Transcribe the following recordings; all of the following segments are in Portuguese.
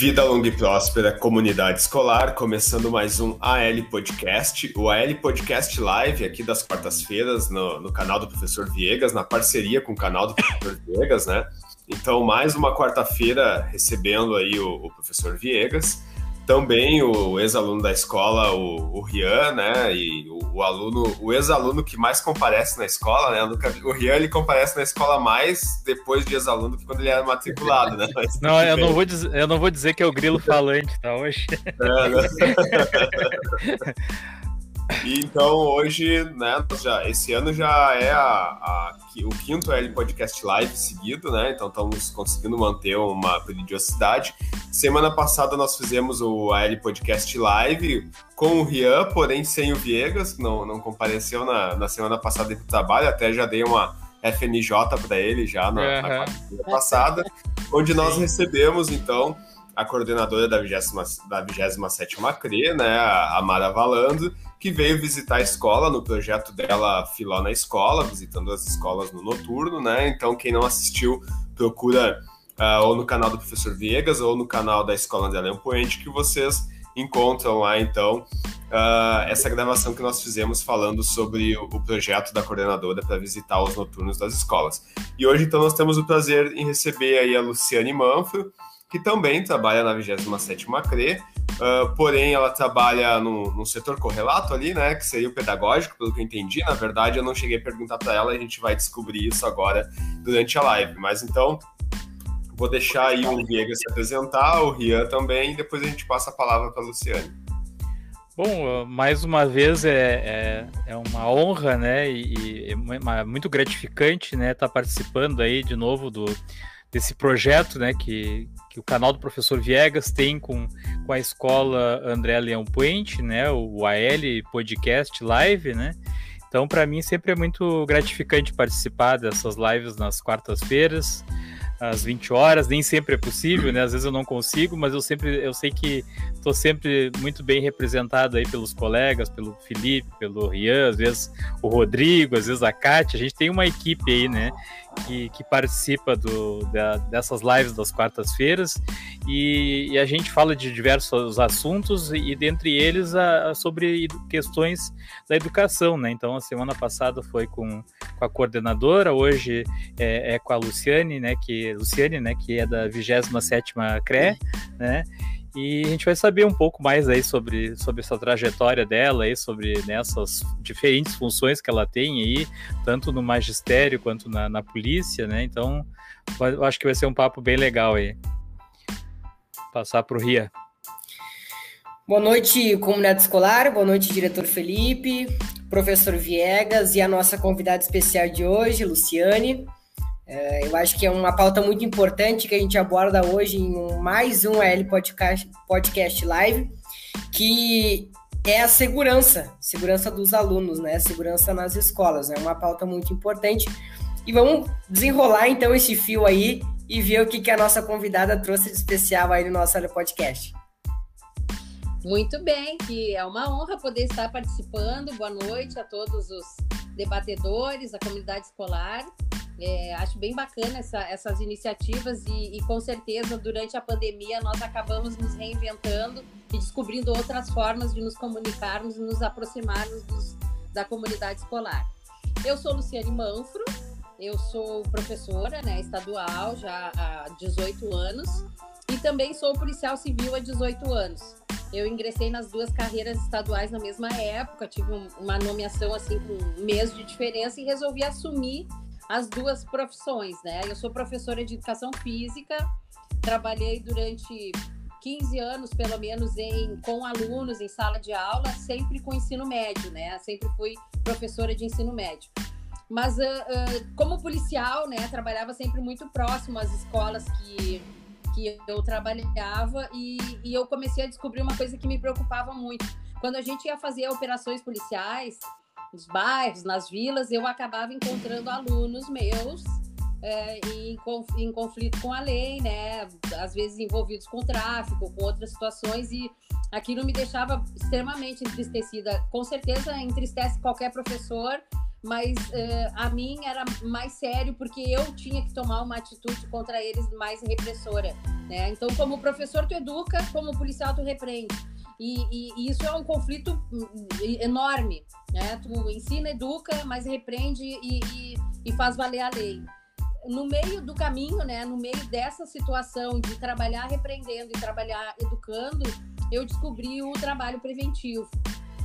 Vida longa e próspera, comunidade escolar, começando mais um AL Podcast, o AL Podcast Live aqui das quartas-feiras no, no, canal do Professor Viegas, na parceria com o canal do Professor Viegas, né? Então, mais uma quarta-feira recebendo aí o, o Professor Viegas também o ex-aluno da escola, o, o Rian, né? E o, o aluno, o ex-aluno que mais comparece na escola, né? Nunca, o Rian ele comparece na escola mais depois de ex-aluno que quando ele era matriculado, né? Mas, não, eu não, vou dizer, eu não vou dizer que é o grilo falante, tá? Hoje. É, né? E então hoje, né, já, esse ano já é a, a, o quinto L Podcast Live seguido, né? Então estamos conseguindo manter uma periodicidade. Semana passada nós fizemos o AL Podcast Live com o Rian, porém sem o Viegas, que não, não compareceu na, na semana passada para o trabalho, até já dei uma FNJ para ele já na, uhum. na quarta passada, onde nós recebemos então a coordenadora da 27 da 27 CRE, né, a Mara Valando, que veio visitar a escola no projeto dela Filó na Escola, visitando as escolas no noturno, né? Então, quem não assistiu, procura uh, ou no canal do Professor Viegas ou no canal da Escola André Leão Poente, que vocês encontram lá, então, uh, essa gravação que nós fizemos falando sobre o, o projeto da coordenadora para visitar os noturnos das escolas. E hoje, então, nós temos o prazer em receber aí a Luciane Manfro, que também trabalha na 27ª CRE, uh, porém ela trabalha no, no, setor correlato ali, né, que seria o pedagógico, pelo que eu entendi. Na verdade, eu não cheguei a perguntar para ela, a gente vai descobrir isso agora durante a live. Mas então, vou deixar aí o Diego se apresentar, o Rian também, e depois a gente passa a palavra para a Luciane. Bom, mais uma vez é, é, é uma honra, né, e, e é muito gratificante, né, estar tá participando aí de novo do, desse projeto, né, que, que o canal do professor Viegas tem com, com a escola André Leão Puente, né, o AL Podcast Live, né? Então, para mim sempre é muito gratificante participar dessas lives nas quartas-feiras às 20 horas, nem sempre é possível, né? Às vezes eu não consigo, mas eu sempre eu sei que estou sempre muito bem representado aí pelos colegas, pelo Felipe, pelo Rian, às vezes o Rodrigo, às vezes a Kátia. A gente tem uma equipe aí, né? Que, que participa do, da, dessas lives das quartas-feiras e, e, a gente fala de diversos assuntos e dentre eles a, a sobre questões da educação, né? Então a semana passada foi com, com a coordenadora, hoje é, é com a Luciane, né? Que Luciane, né, que é da 27ª CRE, né, e a gente vai saber um pouco mais aí sobre, sobre essa trajetória dela, aí, sobre nessas né, diferentes funções que ela tem aí, tanto no magistério quanto na, na polícia, né? Então, eu acho que vai ser um papo bem legal aí. Passar para o Ria. Boa noite, comunidade escolar. Boa noite, diretor Felipe, professor Viegas e a nossa convidada especial de hoje, Luciane. É, eu acho que é uma pauta muito importante que a gente aborda hoje em mais um AL Podcast, podcast Live, que é a segurança, segurança dos alunos, né? Segurança nas escolas, é né? uma pauta muito importante. E vamos desenrolar então esse fio aí e ver o que, que a nossa convidada trouxe de especial aí no nosso podcast. Muito bem, que é uma honra poder estar participando. Boa noite a todos os debatedores, a comunidade escolar. É, acho bem bacana essa, essas iniciativas e, e, com certeza durante a pandemia nós acabamos nos reinventando e descobrindo outras formas de nos comunicarmos e nos aproximarmos dos, da comunidade escolar. Eu sou Luciane Manfro, eu sou professora né, estadual já há 18 anos e também sou policial civil há 18 anos. Eu ingressei nas duas carreiras estaduais na mesma época, tive uma nomeação assim com um mês de diferença e resolvi assumir as duas profissões, né? Eu sou professora de educação física, trabalhei durante 15 anos, pelo menos, em, com alunos em sala de aula, sempre com ensino médio, né? Sempre fui professora de ensino médio. Mas uh, uh, como policial, né, trabalhava sempre muito próximo às escolas que, que eu trabalhava e, e eu comecei a descobrir uma coisa que me preocupava muito. Quando a gente ia fazer operações policiais, nos bairros, nas vilas, eu acabava encontrando alunos meus é, em, em, conflito com a lei, né? Às vezes envolvidos com tráfico, com outras situações, e aquilo me deixava extremamente entristecida. Com certeza entristece qualquer professor, mas uh, a mim era mais sério porque eu tinha que tomar uma atitude contra eles mais repressora, né? Então, como professor tu educa, como policial tu repreende. E, e, e isso é um conflito hum, enorme, né? Tu ensina, educa, mas repreende e, e faz valer a lei no meio do caminho, né, no meio dessa situação de trabalhar repreendendo e trabalhar educando, eu descobri o trabalho preventivo.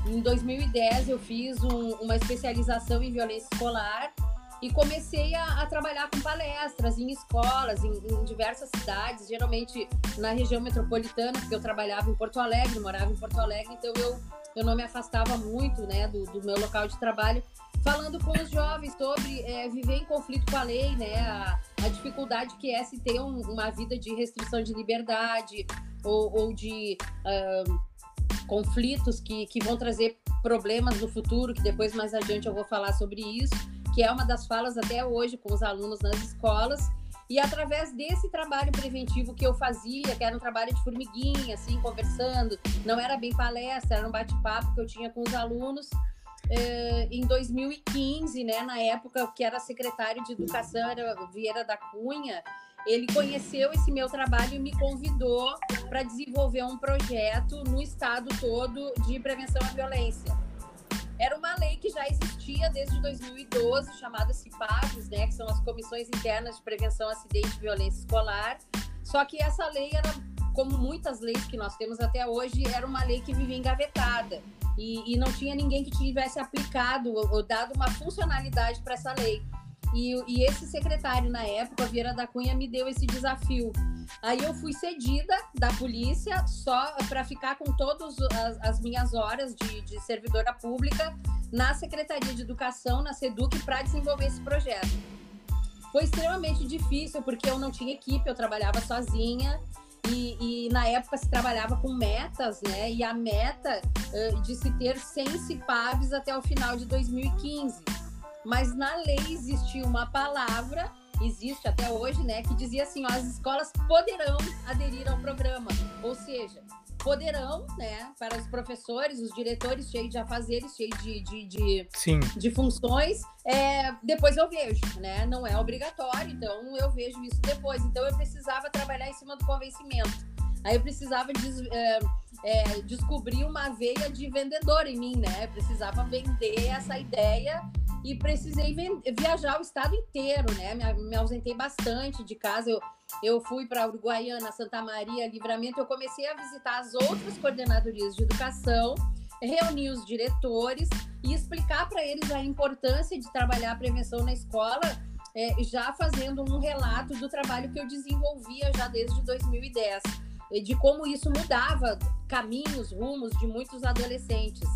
Em 2010, eu fiz um, uma especialização em violência escolar e comecei a, a trabalhar com palestras em escolas, em, em, diversas cidades, geralmente na região metropolitana, porque eu trabalhava em Porto Alegre, morava em Porto Alegre, então eu, eu não me afastava muito né, do, do meu local de trabalho, falando com os jovens sobre é, viver em conflito com a lei, né, a, a dificuldade que é se ter um, uma vida de restrição de liberdade ou, ou de. Uh, conflitos que, que vão trazer problemas no futuro, que depois mais adiante eu vou falar sobre isso, que é uma das falas até hoje com os alunos nas escolas. E através desse trabalho preventivo que eu fazia, que era um trabalho de formiguinha, assim, conversando, não era bem palestra, era um bate-papo que eu tinha com os alunos. Eh, em 2015, né, na época que era secretário de Educação, era Vieira da Cunha, ele conheceu esse meu trabalho e me convidou para desenvolver um projeto no estado todo de prevenção à violência. Era uma lei que já existia desde 2012, chamada CIPAVs, né, que são as Comissões Internas de Prevenção Acidente e Violência Escolar. Só que essa lei era, como muitas leis que nós temos até hoje, era uma lei que vivia engavetada. E, e não tinha ninguém que tivesse aplicado ou, ou dado uma funcionalidade para essa lei. E, e esse secretário, na época, Vieira da Cunha, me deu esse desafio. Aí eu fui cedida da polícia só para ficar com todas as, as, minhas horas de, de, servidora pública na Secretaria de Educação, na SEDUC, para desenvolver esse projeto. Foi extremamente difícil, porque eu não tinha equipe, eu trabalhava sozinha. E, e na época se trabalhava com metas, né? E a meta uh, de se ter 100 CIPAVs até o final de 2015 mas na lei existia uma palavra, existe até hoje, né, que dizia assim: ó, as escolas poderão aderir ao programa, ou seja, poderão, né, para os professores, os diretores cheios de afazeres, cheios de, de, de, Sim. de funções, é, depois eu vejo, né, não é obrigatório, então eu vejo isso depois. Então eu precisava trabalhar em cima do convencimento. Aí eu precisava des, é, é, descobrir uma veia de vendedor em mim, né? Eu precisava vender essa ideia e precisei viajar o estado inteiro, né? Me, me ausentei bastante de casa. Eu, eu fui para Uruguaiana, Santa Maria, Livramento. Eu comecei a visitar as outras coordenadorias de educação, reunir os diretores e explicar para eles a importância de trabalhar a prevenção na escola, é, já fazendo um relato do trabalho que eu desenvolvia já desde 2010, de como isso mudava caminhos, rumos de muitos adolescentes.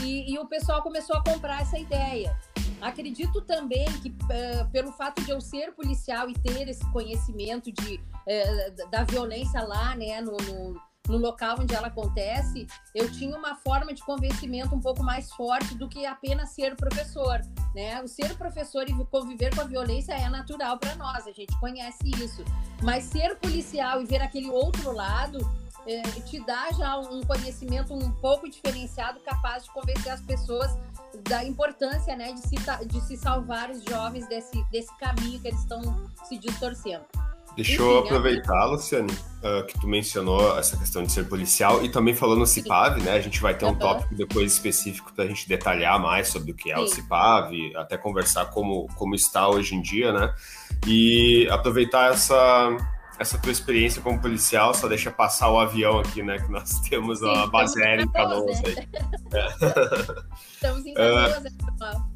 E, e, o pessoal começou a comprar essa ideia. Acredito também que, uh, pelo fato de eu ser policial e ter esse conhecimento de, uh, da violência lá, né, no, no, no, local onde ela acontece, eu tinha uma forma de convencimento um pouco mais forte do que apenas ser professor. Né? O ser professor e conviver com a violência é natural para nós, a gente conhece isso. Mas ser policial e ver aquele outro lado é, te dá já um conhecimento um pouco diferenciado, capaz de convencer as pessoas da importância né, de, se, de se salvar os jovens desse, desse caminho que eles estão se distorcendo. Deixa eu aproveitar, Luciane, uh, que tu mencionou essa questão de ser policial e também falando no CIPAV, né? A gente vai ter um uhum. tópico depois específico para a gente detalhar mais sobre o que é Sim. o CIPAV, até conversar como, como está hoje em dia, né? E aproveitar essa, essa tua experiência como policial, só deixa passar o avião aqui, né? Que nós temos Sim, a base aérea em Canoas aí. É. Estamos em Canoas, uh, pessoal.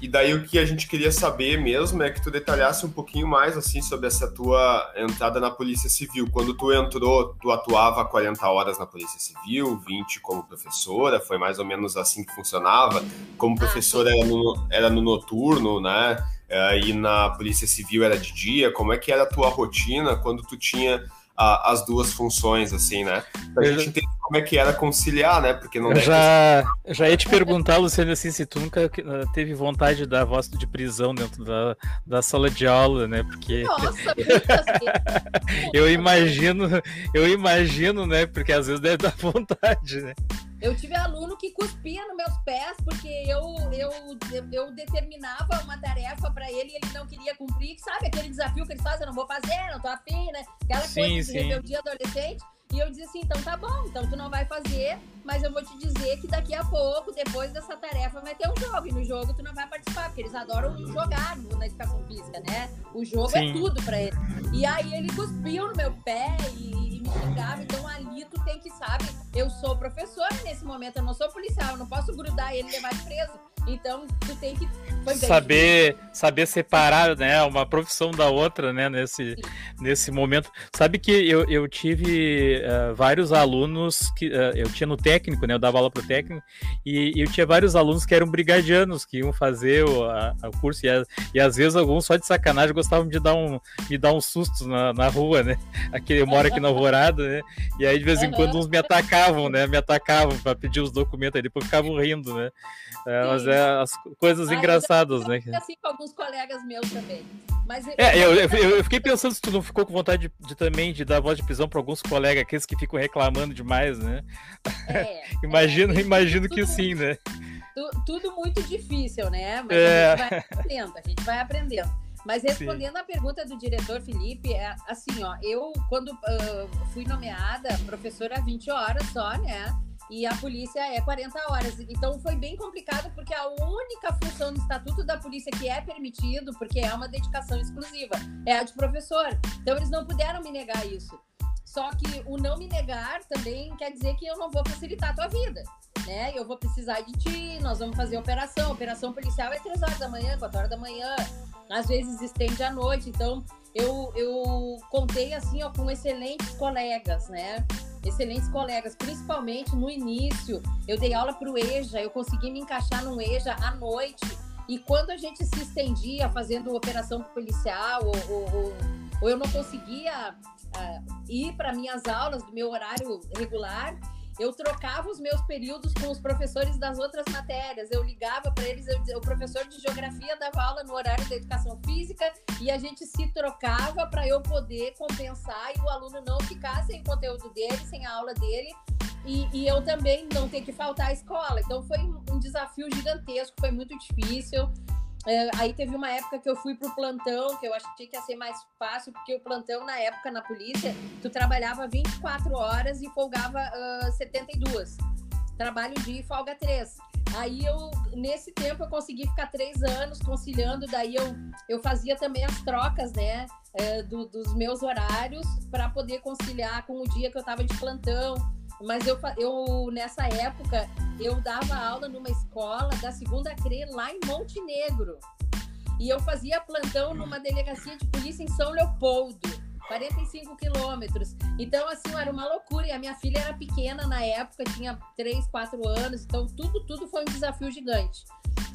E daí o que a gente queria saber mesmo é que tu detalhasse um pouquinho mais assim sobre essa tua entrada na Polícia Civil. Quando tu entrou, tu atuava 40 horas na Polícia Civil, 20 como professora, foi mais ou menos assim que funcionava. Como ah, professora era, no, era no noturno, né? É, e na Polícia Civil era de dia? Como é que era a tua rotina quando tu tinha a, as duas funções, assim, né? Pra eu gente entender como é que era conciliar, né? Porque não eu já, eu já ia te perguntar, Luciano, assim, se tu nunca teve vontade de dar voz de prisão dentro da, da sala de aula, né? Porque Nossa, eu imagino, eu imagino, né? Porque às vezes deve dar vontade, né? Eu tive aluno que cuspia nos meus pés porque eu, eu, eu determinava uma tarefa para ele e ele não queria cumprir. Sabe aquele desafio que eles fazem? Eu não vou fazer, não tô afim, né? Aquela sim, coisa de rebeldia adolescente. E eu dizia assim, então tá bom, então tu não vai fazer, mas eu vou te dizer que daqui a pouco, depois dessa tarefa, vai ter um jogo. E no jogo tu não vai participar, porque eles adoram jogar na educação física, né? O jogo é Sim. é tudo pra eles. E aí ele cuspiu no meu pé e, e me xingava. Então ali tu tem que, sabe, eu sou professora nesse momento, eu não sou policial, eu não posso grudar ele e levar ele preso. Então, tu tem que saber saber separar, né, uma profissão da outra, né, nesse, nesse momento. Sabe que eu, eu tive uh, vários alunos que uh, eu tinha no técnico, né, eu dava aula pro técnico e, e eu tinha vários alunos que eram brigadianos que iam fazer o, a, o curso e, a, e às vezes alguns só de sacanagem gostavam de dar um me dar um susto na, na rua, né? Aqui eu moro aqui na Alvorada, né? E aí de vez em quando uns me atacavam, né? Me atacavam para pedir os documentos, aí depois ficavam rindo, né? É, mas é as coisas ah, engraçadas, né? Assim com alguns colegas meus também. Mas é, eu, eu, eu, fiquei pensando se tu não ficou com vontade de, de também de dar voz de prisão para alguns colegas, aqueles que ficam reclamando demais, né? É, imagino, é, imagino tudo, que sim, né? tudo muito difícil, né? Mas é. a gente vai aprendendo, a gente vai aprendendo. Mas respondendo à pergunta do diretor Felipe, é assim, ó, eu quando uh, fui nomeada professora há 20 horas só, né? E a polícia é 40 horas. Então foi bem complicado porque a única função do estatuto da polícia que é permitido, porque é uma dedicação exclusiva, é a de professor. Então eles não puderam me negar isso. Só que o não me negar também quer dizer que eu não vou facilitar a tua vida, né? Eu vou precisar de ti, nós vamos fazer operação. Operação policial é 3 horas da manhã, 4 horas da manhã, às vezes estende à noite. Então eu, eu contei assim ó, com excelentes colegas, né? Excelentes colegas, principalmente no início. Eu dei aula para o EJA, eu consegui me encaixar num EJA à noite. E quando a gente se estendia fazendo operação policial, ou, ou, ou eu não conseguia uh, ir para minhas aulas do meu horário regular, eu trocava os meus períodos com os professores das outras matérias. Eu ligava para eles, eu, o professor de geografia dava aula no horário da educação física e a gente se trocava para eu poder compensar e o aluno não ficar sem conteúdo dele, sem a aula dele. E, e eu também não ter que faltar à escola. Então foi um desafio gigantesco, foi muito difícil. É, aí teve uma época que eu fui pro plantão, que eu achei que ia ser mais fácil, porque o plantão na época na polícia, tu trabalhava 24 horas e folgava uh, 72. Trabalho de folga 3. Aí eu, nesse tempo, eu consegui ficar três anos conciliando, daí eu, eu fazia também as trocas, né, é, do, dos meus horários para poder conciliar com o dia que eu estava de plantão. Mas eu, eu, nessa época, eu dava aula numa escola da segunda CRE lá em Montenegro. E eu fazia plantão numa delegacia de polícia em São Leopoldo, 45 quilômetros. Então, assim, era uma loucura. E a minha filha era pequena na época, tinha 3, 4 anos. Então, tudo, tudo foi um desafio gigante.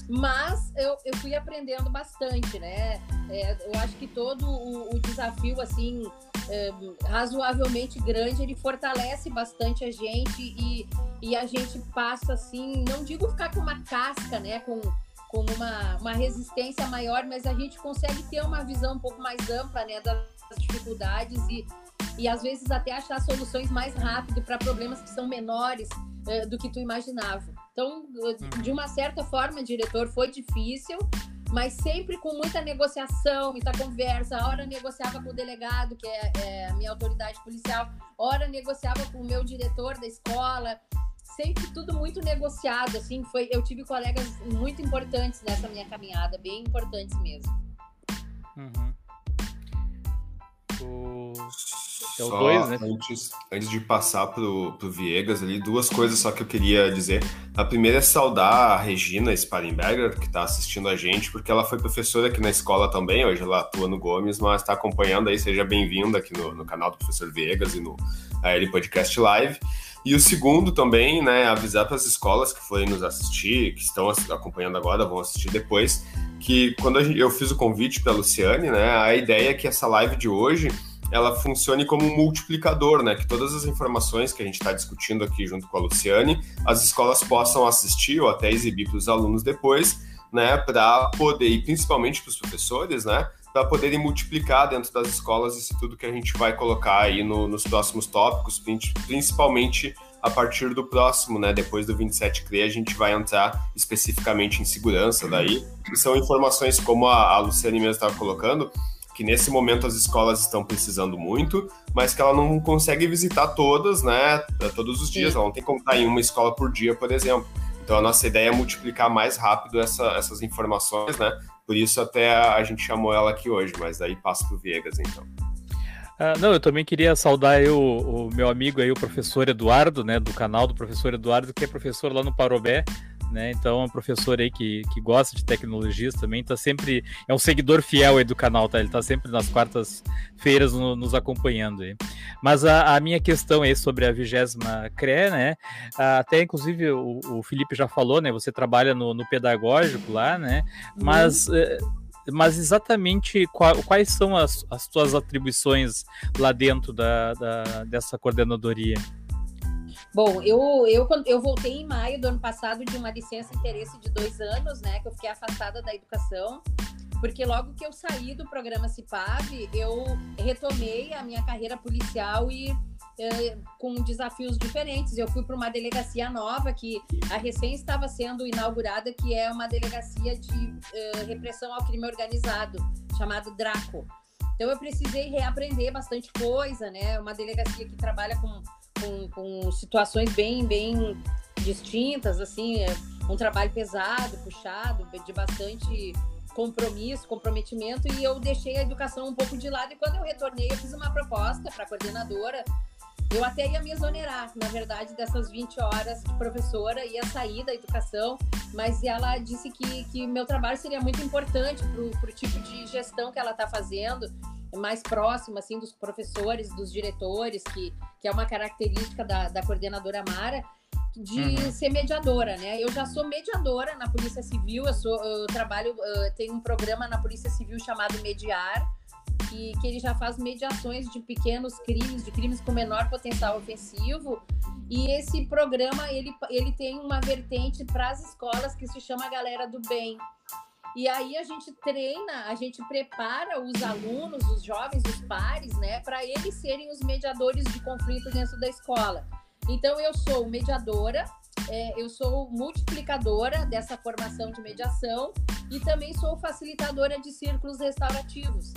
Mas eu, eu fui aprendendo bastante, né? É, eu acho que todo o, o desafio, assim, é, razoavelmente grande, ele fortalece bastante a gente e, e a gente passa, assim, não digo ficar com uma casca, né? Com, com uma, uma resistência maior, mas a gente consegue ter uma visão um pouco mais ampla, né? Das dificuldades e, e às vezes até achar soluções mais rápido para problemas que são menores é, do que tu imaginava. Então, uhum. de uma certa forma, diretor, foi difícil, mas sempre com muita negociação, muita conversa. A hora negociava com o delegado, que é, é a minha autoridade policial, hora negociava com o meu diretor da escola. Sempre tudo muito negociado, assim, foi. Eu tive colegas muito importantes nessa minha caminhada, bem importantes mesmo. Uhum. O... É o né? Antes, antes de passar pro, pro Viegas ali, duas coisas só que eu queria dizer. A primeira é saudar a Regina Sparenberger, que está assistindo a gente, porque ela foi professora aqui na escola também, hoje ela atua no Gomes, mas está acompanhando aí, seja bem-vinda aqui no, no, canal do Professor Viegas e no AL Podcast Live. E o segundo também, né, avisar para as escolas que forem nos assistir, que estão acompanhando agora, vão assistir depois, que quando eu fiz o convite para a Luciane, né, a ideia é que essa live de hoje ela funcione como um multiplicador, né? Que todas as informações que a gente está discutindo aqui junto com a Luciane, as escolas possam assistir ou até exibir para os alunos depois, né? Para poder, e principalmente para os professores, né? Para poderem multiplicar dentro das escolas isso tudo que a gente vai colocar aí no, nos próximos tópicos, principalmente a partir do próximo, né? Depois do 27 CRE, a gente vai entrar especificamente em segurança daí. E são informações como a, a Luciane mesmo estava colocando, que nesse momento as escolas estão precisando muito, mas que ela não consegue visitar todas, né? Todos os dias, Sim. ela não tem como estar em uma escola por dia, por exemplo. Então a nossa ideia é multiplicar mais rápido essa, essas informações, né? Por isso até a, gente chamou ela aqui hoje, mas daí passa para o Viegas então. Ah, não, eu também queria saudar o meu amigo aí, o professor Eduardo, né, do canal do professor Eduardo, que é professor lá no Parobé, né? Então é um professor aí que, que gosta de tecnologias também, tá sempre. É um seguidor fiel aí do canal, tá? Ele tá sempre nas quartas-feiras no, nos acompanhando aí. Mas a, a, minha questão aí sobre a vigésima CRE, né? Até inclusive o, o Felipe já falou, né? Você trabalha no, no pedagógico lá, né? Mas. Uhum mas exatamente quais são as, as tuas atribuições lá dentro da, da, dessa coordenadoria? Bom, eu, eu, eu voltei em maio do ano passado de uma licença interesse de dois anos, né? Que eu fiquei afastada da educação, porque logo que eu saí do programa CIPAV, eu retomei a minha carreira policial e eh, com desafios diferentes. Eu fui para uma delegacia nova que a recém estava sendo inaugurada, que é uma delegacia de eh, repressão ao crime organizado, chamado Draco. Então eu precisei reaprender bastante coisa, né? Uma delegacia que trabalha com, com, com situações bem, bem distintas, assim, é um trabalho pesado, puxado, de bastante compromisso, comprometimento, e eu deixei a educação um pouco de lado. E quando eu retornei, eu fiz uma proposta para a coordenadora eu até ia me exonerar, na verdade, dessas 20 horas de professora, ia sair da educação, mas ela disse que, que meu trabalho seria muito importante para o tipo de gestão que ela está fazendo, mais próximo, assim, dos professores, dos diretores, que, que é uma característica da, da coordenadora Mara, de uhum. ser mediadora, né? Eu já sou mediadora na Polícia Civil, eu, sou, eu trabalho, eu tenho um programa na Polícia Civil chamado Mediar, que, que ele já faz mediações de pequenos crimes, de crimes com menor potencial ofensivo. E esse programa ele, ele tem uma vertente para as escolas que se chama Galera do Bem. E aí a gente treina, a gente prepara os alunos, os jovens, os pares, né, para eles serem os mediadores de conflito dentro da escola. Então eu sou mediadora, é, eu sou multiplicadora dessa formação de mediação e também sou facilitadora de círculos restaurativos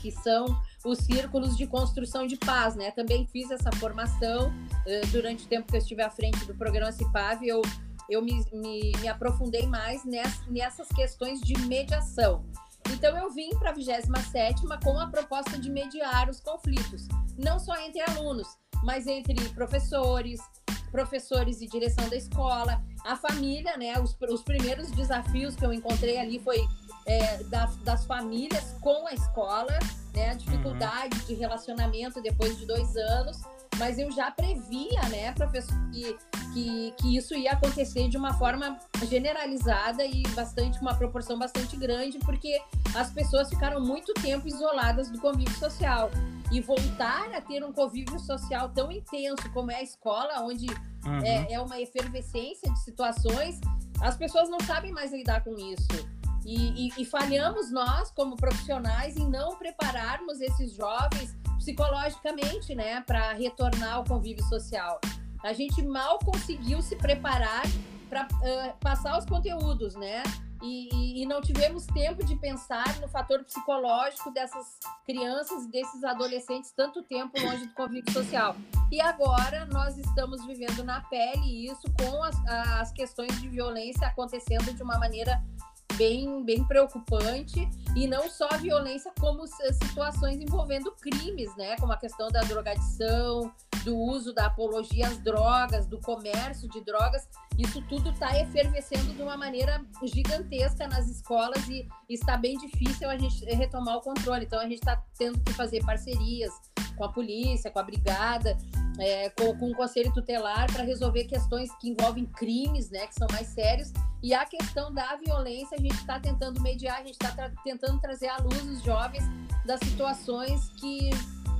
que são os círculos de construção de paz, né? Também fiz essa formação uh, durante o tempo que eu estive à frente do programa CIPAV, eu, eu me, me, me aprofundei mais ness, nessas questões de mediação. Então eu vim para a 27 com a proposta de mediar os conflitos, não só entre alunos, mas entre professores, professores e direção da escola, a família, né? Os, os primeiros desafios que eu encontrei ali foi é, da, das famílias com a escola, né? A dificuldade uhum. de relacionamento depois de dois anos, mas eu já previa, né, professor, que, que, que isso ia acontecer de uma forma generalizada e bastante, uma proporção bastante grande, porque as pessoas ficaram muito tempo isoladas do convívio social. E voltar a ter um convívio social tão intenso como é a escola, onde uhum. é, é uma efervescência de situações, as pessoas não sabem mais lidar com isso. E, e, e, falhamos nós, como profissionais, em não prepararmos esses jovens psicologicamente, né, para retornar ao convívio social. A gente mal conseguiu se preparar para uh, passar os conteúdos, né? E, e, não tivemos tempo de pensar no fator psicológico dessas crianças e desses adolescentes tanto tempo longe do convívio social. E agora nós estamos vivendo na pele isso com as, as questões de violência acontecendo de uma maneira bem, bem preocupante e não só a violência, como situações envolvendo crimes, né? Como a questão da drogadição, do uso da apologia às drogas, do comércio de drogas. Isso tudo está efervescendo de uma maneira gigantesca nas escolas e está bem difícil a gente retomar o controle. Então a gente está tendo que fazer parcerias com a polícia, com a brigada, é, com, com o conselho tutelar para resolver questões que envolvem crimes, né, que são mais sérios. E a questão da violência, a gente está tentando mediar, a gente está tra tentando trazer à luz os jovens das situações que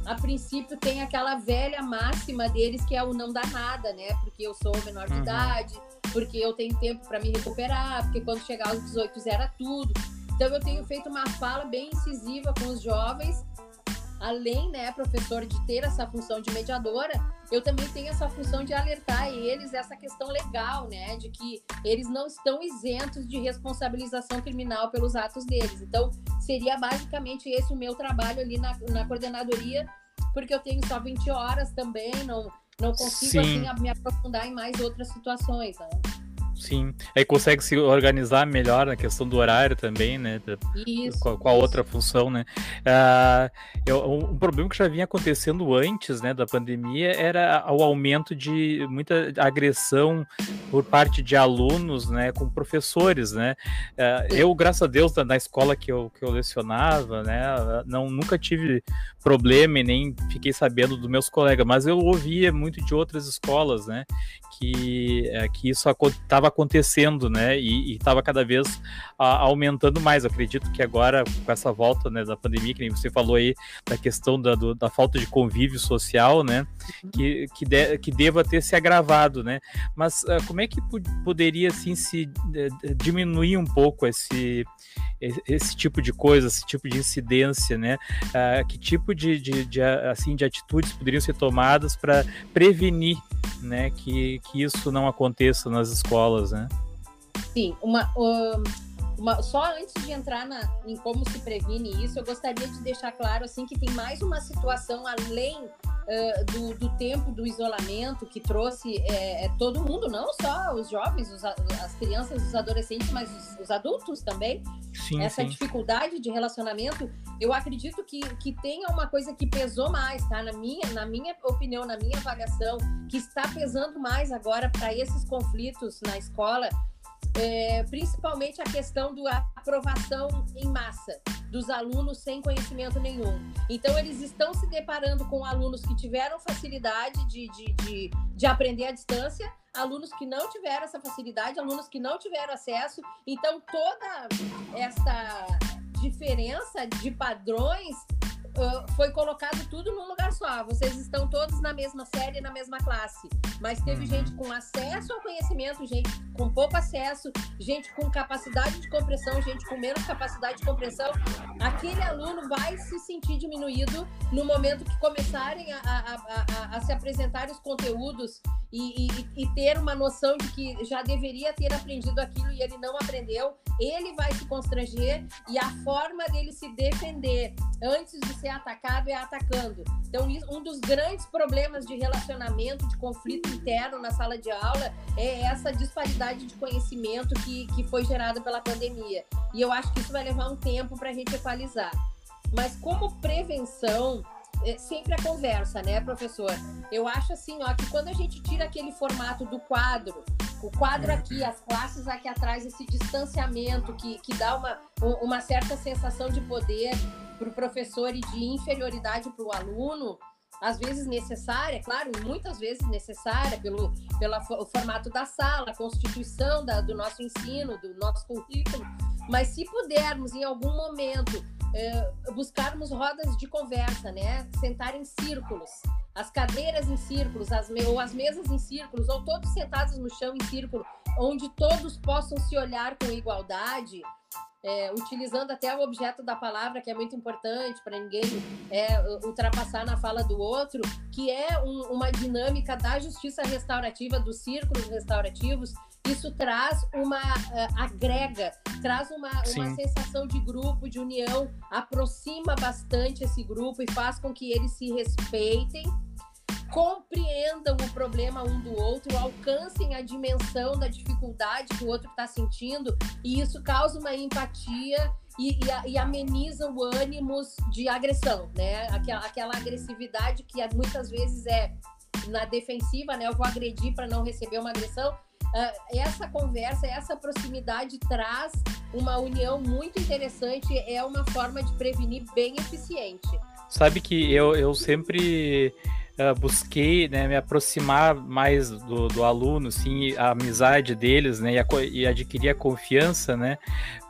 a princípio tem aquela velha máxima deles que é o não dar nada, né? Porque eu sou menor de uhum. idade, porque eu tenho tempo para me recuperar, porque quando chegar aos 18 zera tudo. Então eu tenho feito uma fala bem incisiva com os jovens além, né, professor, de ter essa função de mediadora, eu também tenho essa função de alertar eles essa questão legal, né, de que eles não estão isentos de responsabilização criminal pelos atos deles. Então, seria basicamente esse o meu trabalho ali na, na coordenadoria, porque eu tenho só 20 horas também, não, não consigo assim, me aprofundar em mais outras situações. Né? Sim. Aí consegue se organizar melhor na questão do horário também, né? Isso. Com, com a outra função, né? Uh, eu, um problema que já vinha acontecendo antes, né, da pandemia era o aumento de muita agressão por parte de alunos, né, com professores, né? Uh, eu, graças a Deus, na, na, escola que eu, que eu lecionava, né, não, nunca tive problema e nem fiquei sabendo dos meus colegas, mas eu ouvia muito de outras escolas, né, que, é, que isso estava acontecendo, né? E estava cada vez a, aumentando mais. Eu acredito que agora, com essa volta né, da pandemia, que nem você falou aí, da questão da, do, da falta de convívio social, né? Uhum. Que, que, de, que deva ter se agravado, né? Mas uh, como é que poderia, assim, se uh, diminuir um pouco esse, esse tipo de coisa, esse tipo de incidência, né? Uh, que tipo de, de, de, assim, de atitudes poderiam ser tomadas para prevenir né, que, que isso não aconteça nas escolas, né? Sim, uma, uma, só antes de entrar na, em como se previne isso, eu gostaria de deixar claro assim que tem mais uma situação além uh, do, do, tempo do isolamento que trouxe é, é, todo mundo, não só os jovens, os, as crianças, os adolescentes, mas os, os adultos também. Sim, Essa sim. dificuldade de relacionamento, eu acredito que, que tenha uma coisa que pesou mais, tá? Na minha, na minha opinião, na minha avaliação, que está pesando mais agora para esses conflitos na escola é, principalmente a questão da aprovação em massa dos alunos sem conhecimento nenhum. Então, eles estão se deparando com alunos que tiveram facilidade de, de, de, de aprender à distância, alunos que não tiveram essa facilidade, alunos que não tiveram acesso. Então, toda essa diferença de padrões foi colocado tudo num lugar só. Vocês estão todos na mesma série, na mesma classe. Mas teve uhum. gente com acesso ao conhecimento, gente com pouco acesso, gente com capacidade de compreensão, gente com menos capacidade de compreensão. Aquele aluno vai se sentir diminuído no momento que começarem a, a, a, a se apresentar os conteúdos e, e, e ter uma noção de que já deveria ter aprendido aquilo e ele não aprendeu. Ele vai se constranger e a forma dele se defender antes de ser atacado é atacando. Então, um dos grandes problemas de relacionamento, de conflito interno na sala de aula, é essa disparidade de conhecimento que, que foi gerada pela pandemia. E eu acho que isso vai levar um tempo para a gente equalizar. Mas, como prevenção, é sempre a conversa, né, professor? Eu acho assim, ó, que quando a gente tira aquele formato do quadro, o quadro aqui, as classes aqui atrás, esse distanciamento que, que dá uma, uma certa sensação de poder, para o professor e de inferioridade para o aluno, às vezes necessária, claro, muitas vezes necessária pelo, pelo formato da sala, a constituição da, do nosso ensino, do nosso currículo, mas se pudermos em algum momento é, buscarmos rodas de conversa, né, sentar em círculos, as cadeiras em círculos, as ou as mesas em círculos, ou todos sentados no chão em círculo, onde todos possam se olhar com igualdade, é, utilizando até o objeto da palavra, que é muito importante para ninguém é, ultrapassar na fala do outro, que é um, uma dinâmica da justiça restaurativa, dos círculos restaurativos. Isso traz uma uh, agrega, traz uma, uma sensação de grupo, de união, aproxima bastante esse grupo e faz com que eles se respeitem compreendam o problema um do outro, alcancem a dimensão da dificuldade que o outro está sentindo, e isso causa uma empatia e, e, e, ameniza o ânimos de agressão, né? Aquela, aquela agressividade que muitas vezes é na defensiva, né? Eu vou agredir para não receber uma agressão. Uh, essa conversa, essa proximidade traz uma união muito interessante, é uma forma de prevenir bem eficiente. Sabe que eu, eu sempre uh, busquei né, me aproximar mais do, do aluno, sim, a amizade deles, né, e, a, e adquirir a confiança, né,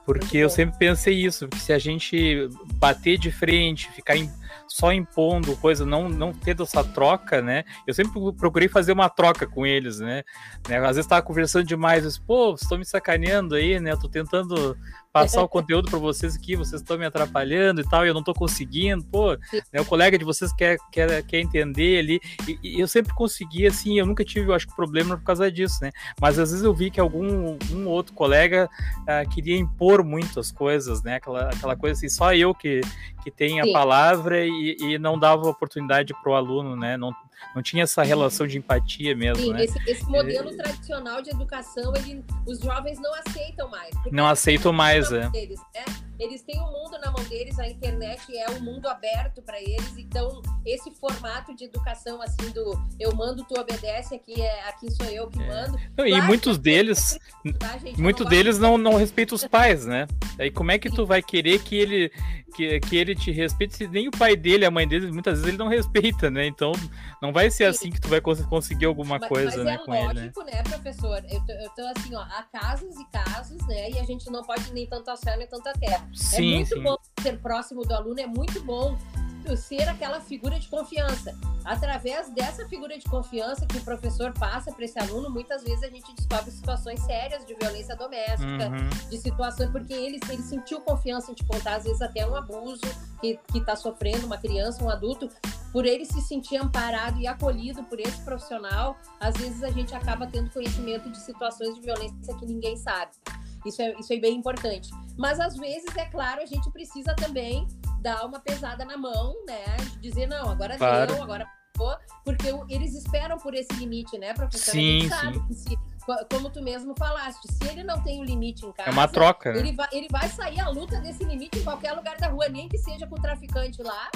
porque eu sempre pensei isso, que se a gente bater de frente, ficar em, só impondo coisa, não, não tendo essa troca, né? Eu sempre procurei fazer uma troca com eles, né? né? Às vezes tava conversando demais, eu disse, pô, estou me sacaneando aí, né? Eu tô tentando passar o conteúdo para vocês aqui, vocês estão me atrapalhando e tal, e eu não estou conseguindo, pô, né, o colega de vocês quer, quer, quer entender ali, e, e, eu sempre consegui, assim, eu nunca tive, eu acho, problema por causa disso, né, mas às vezes eu vi que algum um outro colega uh, queria impor muito as coisas, né, aquela, aquela coisa assim, só eu que, que tenho a palavra e, e não dava oportunidade para o aluno, né, não, não tinha essa relação de empatia mesmo, Sim, né? Esse, esse modelo é... tradicional de educação, ele, os jovens não aceitam mais. Não aceitam mais, é. Deles, né? Eles têm o um mundo na mão deles, a internet é um mundo aberto para eles, então esse formato de educação assim do eu mando, tu obedece, aqui é aqui sou eu que é. mando. Não, e muitos deles, tá, muitos deles não, não respeitam os pais, né? Aí como é que tu vai querer que ele que, que ele te respeite se nem o pai dele, a mãe dele, muitas vezes ele não respeita, né? Então não vai ser assim que tu vai conseguir alguma mas, coisa, mas né, é com lógico, ele, né? né, professor? Eu tô, eu tô, assim, ó, há casos e casos, né? E a gente não pode nem tanto a céu nem tanto a terra. É sim, é muito sim. bom ser próximo do aluno, é muito bom ser aquela figura de confiança. Através dessa figura de confiança que o professor passa para esse aluno, muitas vezes a gente descobre situações sérias de violência doméstica, uhum. de situações, porque ele, ele sentiu confiança em te contar, às vezes até um abuso que está sofrendo, uma criança, um adulto, por ele se sentir amparado e acolhido por esse profissional, às vezes a gente acaba tendo conhecimento de situações de violência que ninguém sabe. Isso é, isso é bem importante. Mas às vezes, é claro, a gente precisa também dar uma pesada na mão, né? De dizer, não, agora claro. deu, agora porque eles esperam por esse limite, né, professor? Sim, sim. Se, como tu mesmo falaste, se ele não tem o um limite em casa, é uma troca. Ele vai, ele vai sair a luta desse limite em qualquer lugar da rua, nem que seja com o traficante lá.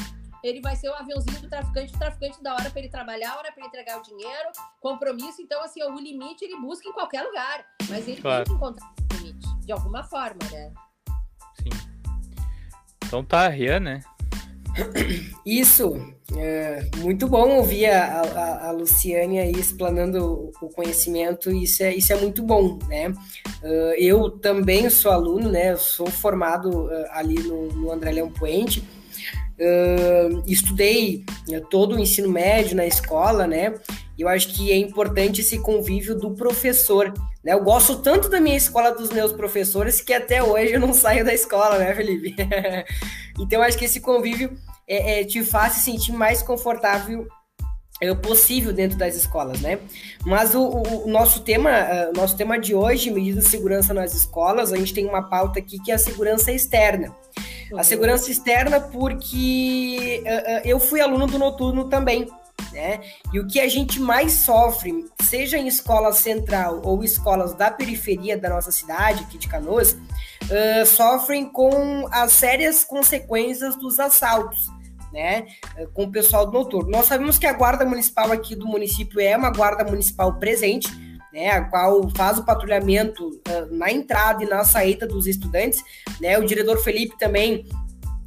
Ele vai ser o aviãozinho do traficante, o traficante da hora para ele trabalhar, hora para ele entregar o dinheiro, compromisso. Então, assim, o limite ele busca em qualquer lugar, mas ele claro. tem que encontrar o limite, de alguma forma, né? Sim. Então tá, Rian, né? Isso, é muito bom ouvir a, a, a, Luciane aí explanando o conhecimento, isso é, isso é muito bom, né? Uh, eu também sou aluno, né? Eu sou formado uh, ali no, no André Leão Puente, uh, estudei né, todo o ensino médio na escola, né? Eu acho que é importante esse convívio do professor. Né? Eu gosto tanto da minha escola, dos meus professores, que até hoje eu não saio da escola, né, Felipe? então, eu acho que esse convívio é, é, te faz se sentir mais confortável é, possível dentro das escolas, né? Mas o, o, o nosso tema, uh, nosso tema de hoje, medidas de segurança nas escolas, a gente tem uma pauta aqui que é a segurança externa. Uhum. A segurança externa porque uh, eu fui aluno do noturno também, né? E o que a gente mais sofre, seja em escola central ou escolas da periferia da nossa cidade, aqui de Canoas, uh, sofrem com as sérias consequências dos assaltos. Né, com o pessoal do noturno. Nós sabemos que a guarda municipal aqui do município é uma guarda municipal presente, né, a qual faz o patrulhamento uh, na entrada e na saída dos estudantes. Né, o diretor Felipe também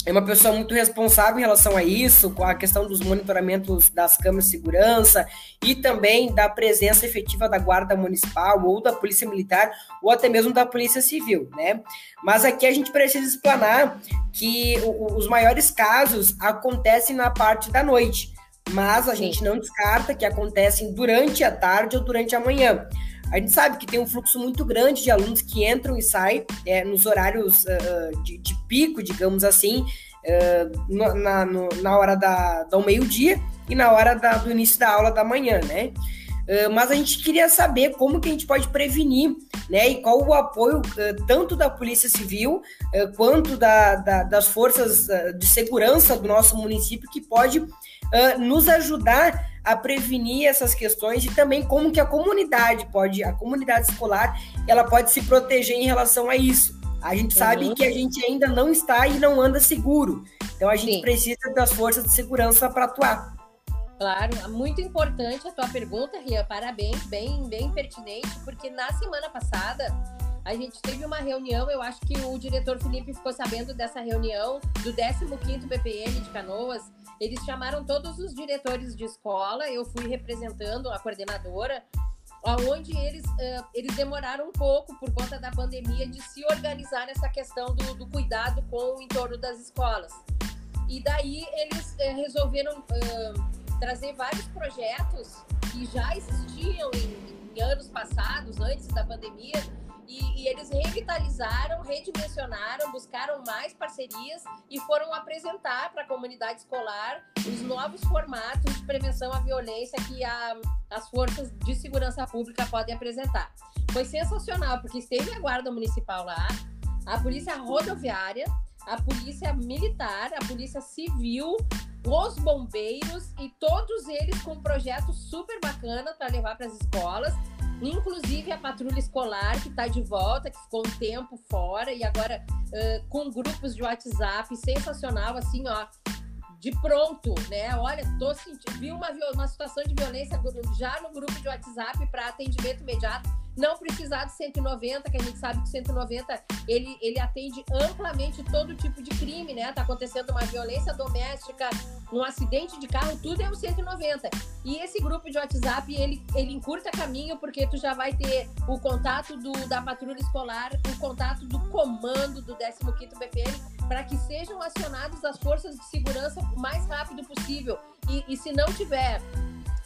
é uma pessoa muito responsável em relação a isso, com a questão dos monitoramentos das câmeras de segurança e também da presença efetiva da Guarda Municipal ou da Polícia Militar ou até mesmo da Polícia Civil, né? Mas aqui a gente precisa explanar que os maiores casos acontecem na parte da noite, mas a gente não descarta que acontecem durante a tarde ou durante a manhã. A gente sabe que tem um fluxo muito grande de alunos que entram e saem é, nos horários uh, de, de, pico, digamos assim, uh, na, no, na hora da, do meio-dia e na hora da, do início da aula da manhã, né? Uh, mas a gente queria saber como que a gente pode prevenir, né? E qual o apoio uh, tanto da Polícia Civil uh, quanto da, da, das forças de segurança do nosso município que pode nos ajudar a prevenir essas questões e também como que a comunidade pode, a comunidade escolar, ela pode se proteger em relação a isso. A gente uhum. sabe que a gente ainda não está e não anda seguro. Então a gente Sim. precisa das forças de segurança para atuar. Claro, muito importante a tua pergunta, Ria. Parabéns, bem, bem pertinente, porque na semana passada a gente teve uma reunião, eu acho que o diretor Felipe ficou sabendo dessa reunião do 15º BPM de Canoas. Eles chamaram todos os diretores de escola, eu fui representando a coordenadora, onde eles, uh, eles demoraram um pouco por conta da pandemia de se organizar nessa questão do, do cuidado com o entorno das escolas. E daí eles uh, resolveram uh, trazer vários projetos que já existiam em, em anos passados, antes da pandemia, e, e, eles revitalizaram, redimensionaram, buscaram mais parcerias e foram apresentar para a comunidade escolar os novos formatos de prevenção à violência que a, as forças de segurança pública podem apresentar. Foi sensacional, porque esteve a Guarda Municipal lá, a Polícia Rodoviária, a Polícia Militar, a Polícia Civil, os bombeiros e todos eles com um projeto super bacana para levar para as escolas inclusive a patrulha escolar que está de volta, que ficou um tempo fora e agora uh, com grupos de WhatsApp sensacional, assim, ó, de pronto, né? Olha, tô sentindo, vi uma, uma situação de violência já no grupo de WhatsApp para atendimento imediato não precisar de 190, que a gente sabe que 190 ele, ele atende amplamente todo tipo de crime, né? Tá acontecendo uma violência doméstica, um acidente de carro, tudo é o 190. E esse grupo de WhatsApp, ele, ele encurta caminho, porque tu já vai ter o contato do, da patrulha escolar, o contato do comando do 15º BPM, para que sejam acionadas as forças de segurança o mais rápido possível. E, e se não tiver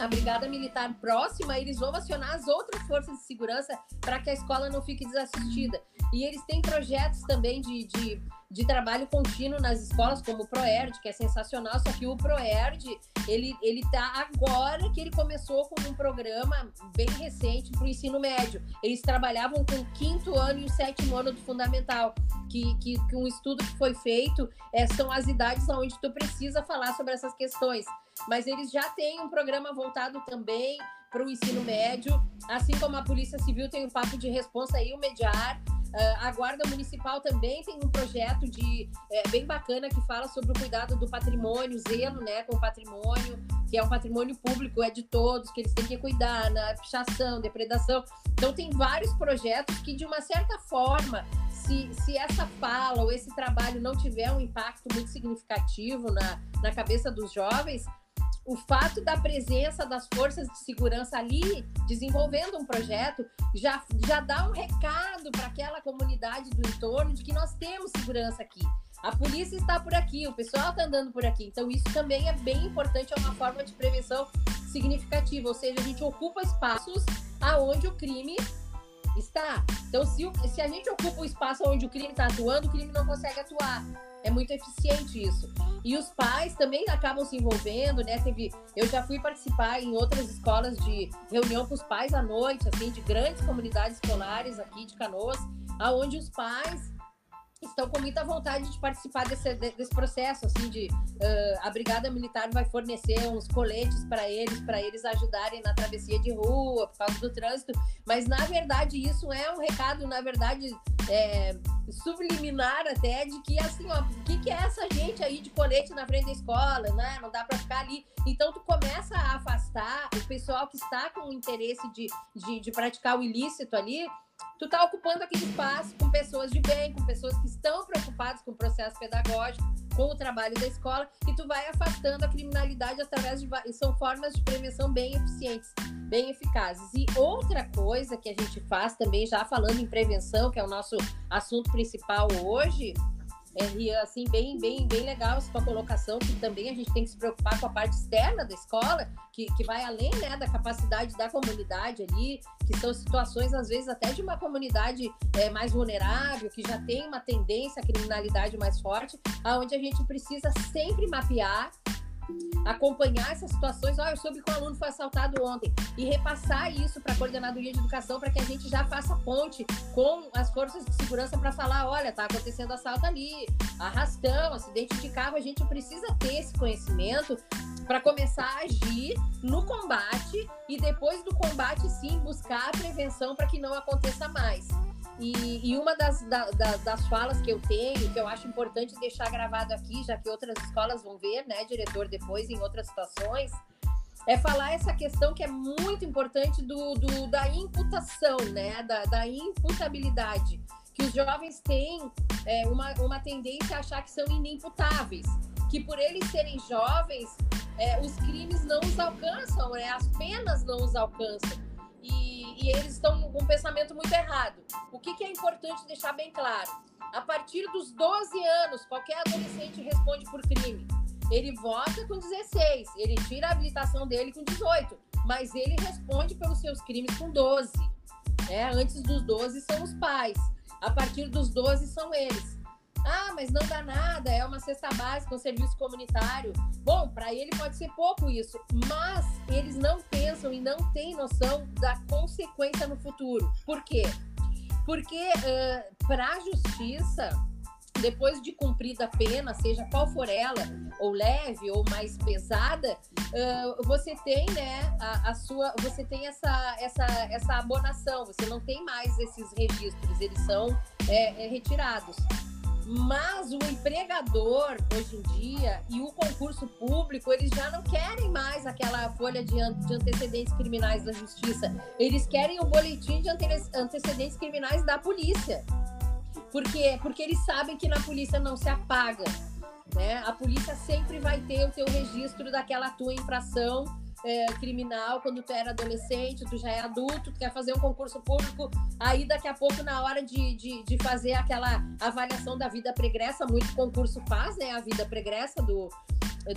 a brigada militar próxima, eles vão acionar as outras forças de segurança para que a escola não fique desassistida. E eles têm projetos também de, de, de trabalho contínuo nas escolas, como o ProERD, que é sensacional, só que o ProERD, ele, ele tá agora que ele começou com um programa bem recente para o ensino médio. Eles trabalhavam com o quinto ano e o sétimo ano do fundamental, que, que, que um estudo que foi feito é, são as idades onde tu precisa falar sobre essas questões. Mas eles já têm um programa voltado também para o ensino médio, assim como a Polícia Civil tem um papo de responsa e o mediar. Uh, a Guarda Municipal também tem um projeto de é, bem bacana que fala sobre o cuidado do patrimônio, zelo né, com o patrimônio, que é um patrimônio público, é de todos, que eles têm que cuidar na pichação, depredação. Então, tem vários projetos que, de uma certa forma, se, se essa fala ou esse trabalho não tiver um impacto muito significativo na, na cabeça dos jovens, o fato da presença das forças de segurança ali desenvolvendo um projeto já, já dá um recado para aquela comunidade do entorno de que nós temos segurança aqui. A polícia está por aqui, o pessoal está andando por aqui. Então, isso também é bem importante, é uma forma de prevenção significativa. Ou seja, a gente ocupa espaços aonde o crime está. Então, se, se a gente ocupa o espaço onde o crime está atuando, o crime não consegue atuar. É muito eficiente isso. E os pais também acabam se envolvendo, né? Teve, eu já fui participar em outras escolas de reunião com os pais à noite, assim, de grandes comunidades escolares aqui de Canoas, aonde os pais estão com muita vontade de participar desse, desse processo, assim, de uh, a Brigada Militar vai fornecer uns coletes para eles, para eles ajudarem na travessia de rua, por causa do trânsito, mas na verdade isso é um recado, na verdade, é, subliminar até, de que assim, ó, o que, que é essa gente aí de colete na frente da escola, né? Não dá para ficar ali. Então tu começa a afastar o pessoal que está com o interesse de, de, de praticar o ilícito ali, tu tá ocupando aquele espaço com pessoas de bem, com pessoas que estão preocupadas com o processo pedagógico, com o trabalho da escola, e tu vai afastando a criminalidade através de são formas de prevenção bem eficientes, bem eficazes. E outra coisa que a gente faz também, já falando em prevenção, que é o nosso assunto principal hoje, é, assim, bem, bem, bem legal essa colocação, que também a gente tem que se preocupar com a parte externa da escola, que, que vai além né, da capacidade da comunidade ali, que são situações, às vezes, até de uma comunidade é, mais vulnerável, que já tem uma tendência à criminalidade mais forte, aonde a gente precisa sempre mapear acompanhar essas situações. Olha, eu soube que um aluno foi assaltado ontem e repassar isso para a coordenadoria de educação para que a gente já faça ponte com as forças de segurança para falar, olha, tá acontecendo assalto ali, arrastão, acidente de carro. A gente precisa ter esse conhecimento para começar a agir no combate e depois do combate sim buscar a prevenção para que não aconteça mais. E, e uma das, da, da, das falas que eu tenho, que eu acho importante deixar gravado aqui, já que outras escolas vão ver, né, diretor, depois em outras situações, é falar essa questão que é muito importante do, do da imputação, né, da, da imputabilidade. Que os jovens têm é, uma, uma tendência a achar que são inimputáveis, que por eles serem jovens, é, os crimes não os alcançam, né, as penas não os alcançam e, e eles estão com um pensamento muito errado. O que, que é importante deixar bem claro? A partir dos 12 anos, qualquer adolescente responde por crime. Ele vota com 16, ele tira a habilitação dele com 18, mas ele responde pelos seus crimes com 12. Né? Antes dos 12 são os pais, a partir dos 12 são eles. Ah, mas não dá nada, é uma cesta básica, um serviço comunitário. Bom, para ele pode ser pouco isso, mas eles não pensam e não têm noção da consequência no futuro. Por quê? Porque uh, para a justiça, depois de cumprida a pena, seja qual for ela, ou leve ou mais pesada, uh, você tem, né, a, a, sua, você tem essa, essa, essa abonação, você não tem mais esses registros, eles são é, é, retirados. Mas o empregador, hoje em dia, e o concurso público, eles já não querem mais aquela folha de, de antecedentes criminais da justiça. Eles querem o boletim de antecedentes criminais da polícia. Por quê? Porque eles sabem que na polícia não se apaga. Né? A polícia sempre vai ter o teu registro daquela tua infração é, criminal quando tu era adolescente, tu já é adulto, tu quer fazer um concurso público, aí daqui a pouco, na hora de, de, de fazer aquela avaliação da vida pregressa, muito concurso faz, né? A vida pregressa do,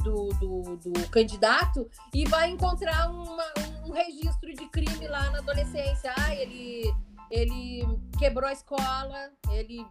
do, do, do candidato, e vai encontrar uma, um registro de crime lá na adolescência. Ah, ele, ele quebrou a escola, ele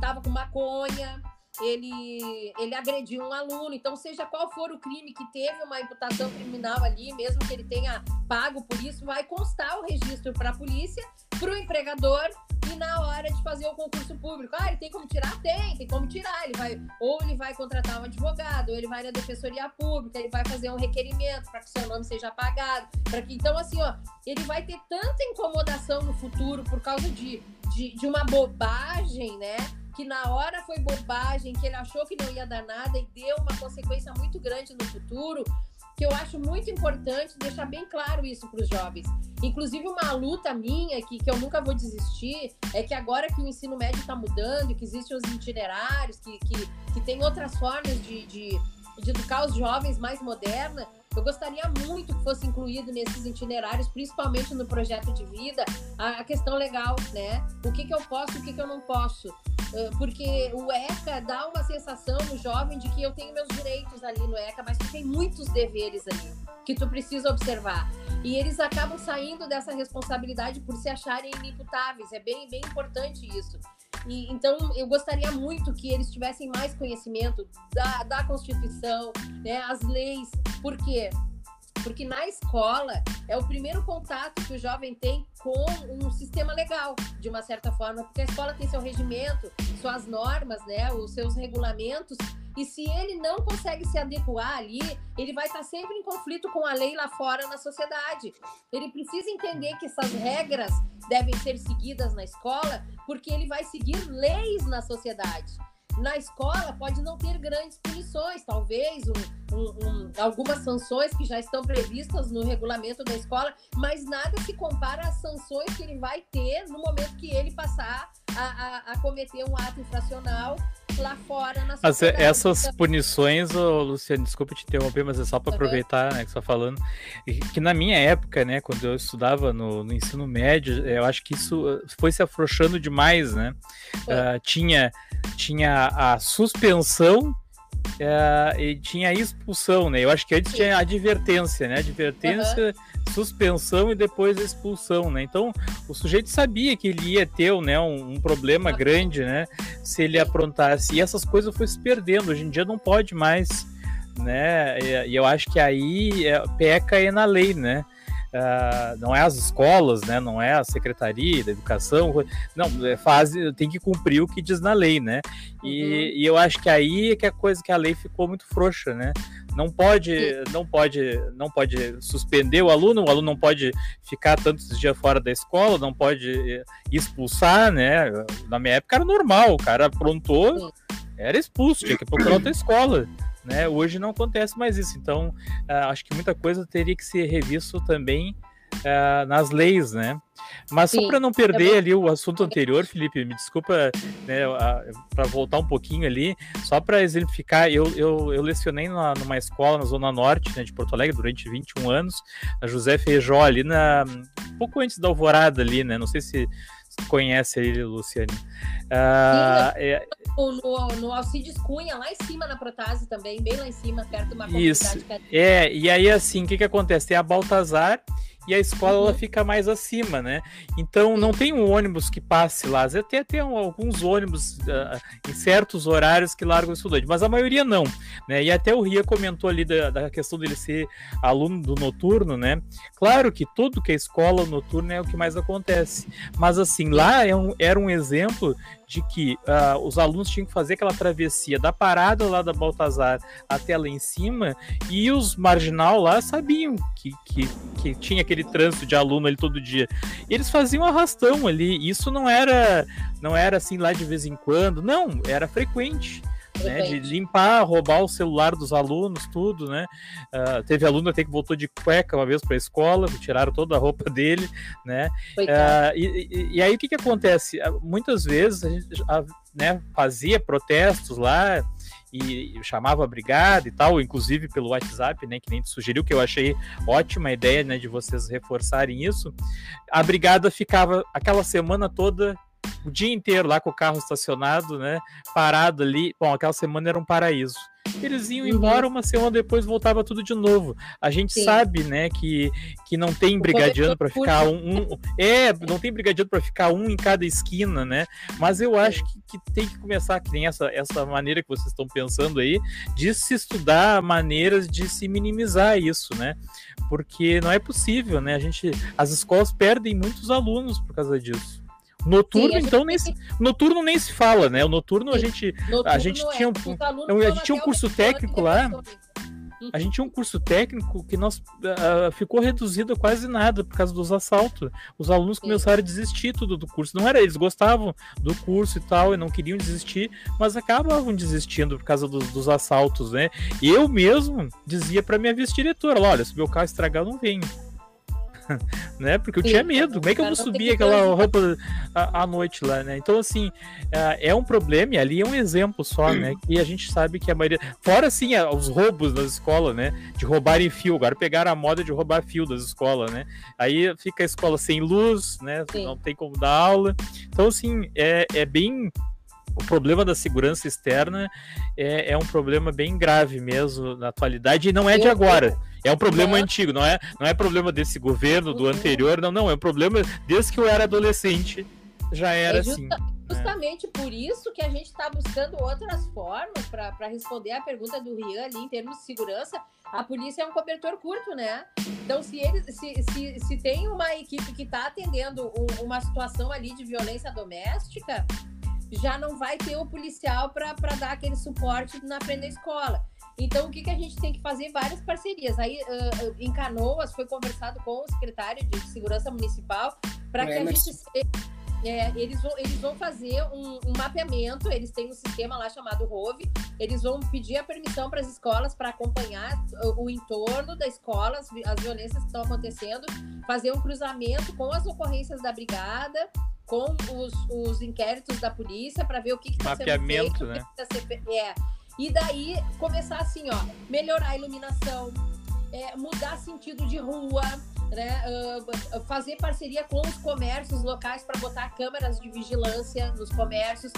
tava com maconha, ele, ele agrediu um aluno. Então, seja qual for o crime que teve uma imputação criminal ali, mesmo que ele tenha pago por isso, vai constar o registro para a polícia, para o empregador e na hora de fazer o concurso público. Ah, ele tem como tirar? Tem, tem como tirar. Ele vai, ou ele vai contratar um advogado, ou ele vai na defensoria pública, ele vai fazer um requerimento para que seu nome seja apagado. para que Então, assim, ó, ele vai ter tanta incomodação no futuro por causa de, de, de uma bobagem, né? Que na hora foi bobagem, que ele achou que não ia dar nada e deu uma consequência muito grande no futuro, que eu acho muito importante deixar bem claro isso para os jovens. Inclusive, uma luta minha, que, que eu nunca vou desistir, é que agora que o ensino médio está mudando, que existem os itinerários, que, que, que tem outras formas de, de, de educar os jovens mais moderna, eu gostaria muito que fosse incluído nesses itinerários, principalmente no projeto de vida, a, questão legal, né? O que, que eu posso, o que, que eu não posso. Porque o ECA dá uma sensação no jovem de que eu tenho meus direitos ali no ECA, mas tu tem muitos deveres ali que tu precisa observar. E eles acabam saindo dessa responsabilidade por se acharem inimputáveis. É bem, bem importante isso. E, então, eu gostaria muito que eles tivessem mais conhecimento da, da Constituição, né, as leis. Por quê? Porque na escola é o primeiro contato que o jovem tem com um sistema legal, de uma certa forma, porque a escola tem seu regimento, suas normas, né, os seus regulamentos, e se ele não consegue se adequar ali, ele vai estar sempre em conflito com a lei lá fora na sociedade. Ele precisa entender que essas regras devem ser seguidas na escola, porque ele vai seguir leis na sociedade. Na escola pode não ter grandes punições, talvez um, um, um, algumas sanções que já estão previstas no regulamento da escola, mas nada se compara às sanções que ele vai ter no momento que ele passar a, a, a cometer um ato infracional lá fora na Mas essas punições, oh, Luciano, desculpa te interromper, mas é só para uhum. aproveitar né, que você está falando, que na minha época, né, quando eu estudava no, no, ensino médio, eu acho que isso uh, foi se afrouxando demais, né? Uh, tinha, tinha a suspensão uh, e tinha a expulsão, né? Eu acho que antes tinha advertência, né? Advertência, uhum. suspensão e depois expulsão, né? Então o sujeito sabia que ele ia ter né, um, um problema uhum. grande, né? Se ele aprontasse. E essas coisas foi se perdendo. Hoje em dia não pode mais, né? E, e eu acho que aí é, peca é na lei, né? Uh, não é as escolas, né? Não é a secretaria da educação, não é faz, tem que cumprir o que diz na lei, né? E, uhum. e, eu acho que aí é que a coisa que a lei ficou muito frouxa, né? Não pode, não pode, não pode suspender o aluno, o aluno não pode ficar tantos dias fora da escola, não pode eh, expulsar, né? Na minha época era normal, o cara aprontou, era expulso, tinha que procurar outra escola. Né? Hoje não acontece mais isso, então uh, acho que muita coisa teria que ser revisto também uh, nas leis, né? Mas Sim, só para não perder é ali o assunto anterior, Felipe, me desculpa, né, para voltar um pouquinho ali, só para exemplificar, eu, eu, eu lecionei numa, numa, escola na Zona Norte né, de Porto Alegre durante 21 anos, a José Feijó, ali na, um pouco antes da Alvorada ali, né? Não sei se conhece ele, Luciane. Uh, é... no, no Alcides Cunha, lá em cima na Protase também, bem lá em cima, perto de uma Isso. É, e aí assim, o que que acontece? Tem a Baltazar e a escola uhum. ela fica mais acima, né? Então não tem um ônibus que passe lá. Até tem alguns ônibus uh, em certos horários que largam o estudante, mas a maioria não, né? E até o Ria comentou ali da, da questão dele ser aluno do noturno, né? Claro que tudo que é escola noturna é o que mais acontece, mas assim lá é um, era um exemplo de que uh, os alunos tinham que fazer aquela travessia da parada lá da Baltazar até lá em cima, e os marginal lá sabiam que, que, que tinha aquele trânsito de aluno ali todo dia. E eles faziam arrastão ali. Isso não era não era assim lá de vez em quando, não, era frequente. Né, de limpar, roubar o celular dos alunos, tudo, né? Uh, teve aluno até que voltou de cueca uma vez para a escola, tiraram toda a roupa dele, né? Uh, e, e, aí o que, que acontece? Muitas vezes a gente né, fazia protestos lá, e chamava a brigada e tal, inclusive pelo WhatsApp, né, que nem sugeriu, que eu achei ótima a ideia, né, de vocês reforçarem isso. A brigada ficava aquela semana toda o dia inteiro lá com o carro estacionado, né? Parado ali. Bom, aquela semana era um paraíso. Eles iam uhum. embora, uma semana depois voltava tudo de novo. A gente Sim. sabe, né, que, que não tem brigadiano para ficar um, um, É, não tem brigadiano para ficar um em cada esquina, né? Mas eu acho que, que tem que começar, que nem essa, essa maneira que vocês estão pensando aí, de se estudar maneiras de se minimizar isso, né? Porque não é possível, né? A gente, as escolas perdem muitos alunos por causa disso. Noturno, Sim, então, nem se, noturno nem se fala, né? O noturno Sim. a gente, noturno a gente é, tinha um, a gente tinha um curso técnico lá. A gente tinha um curso técnico que nós uh, ficou reduzido a quase nada por causa dos assaltos. Os alunos começaram a desistir tudo do curso. Não era, eles gostavam do curso e tal, e não queriam desistir, mas acabavam desistindo por causa dos, dos assaltos, né? Eu mesmo dizia para minha vice-diretora: olha, se meu carro estragar, eu não venho. né? Porque eu Sim, tinha medo. Como é que eu vou subir aquela roupa à, noite lá, né? Então, assim, é, é um problema, e ali é um exemplo só, né? Que a gente sabe que a maioria. Fora, assim, os roubos das escolas, né? De roubarem fio. Agora pegaram a moda de roubar fio das escolas, né? Aí fica a escola sem luz, né? Sim. Não tem como dar aula. Então, assim, é, é bem o problema da segurança externa é, é, um problema bem grave mesmo na atualidade e não é de agora. É um problema antigo, não é, não é problema desse governo, do uhum. anterior, não, não. É um problema desde que eu era adolescente. Já era é justa, assim. Né? Justamente por isso que a gente está buscando outras formas para responder a pergunta do Rian ali em termos de segurança. A polícia é um cobertor curto, né? Então, se, eles, se, se, se tem uma equipe que está atendendo um, uma situação ali de violência doméstica, já não vai ter o policial para dar aquele suporte na frente da escola. Então, o que, que a gente tem que fazer? Várias parcerias. Aí, uh, em Canoas, foi conversado com o secretário de Segurança Municipal para que a gente. É, eles, vão, eles vão fazer um, um, mapeamento, eles têm um sistema lá chamado ROVE, eles vão pedir a permissão para as escolas para acompanhar o, o, entorno da escola, as, as violências que estão acontecendo, fazer um cruzamento com as ocorrências da brigada, com os, os inquéritos da polícia para ver o que está sendo feito. Né? Que tá sendo, é. E daí começar assim, ó, melhorar a iluminação, é, mudar sentido de rua, né? Uh, fazer parceria com os comércios locais para botar câmeras de vigilância nos comércios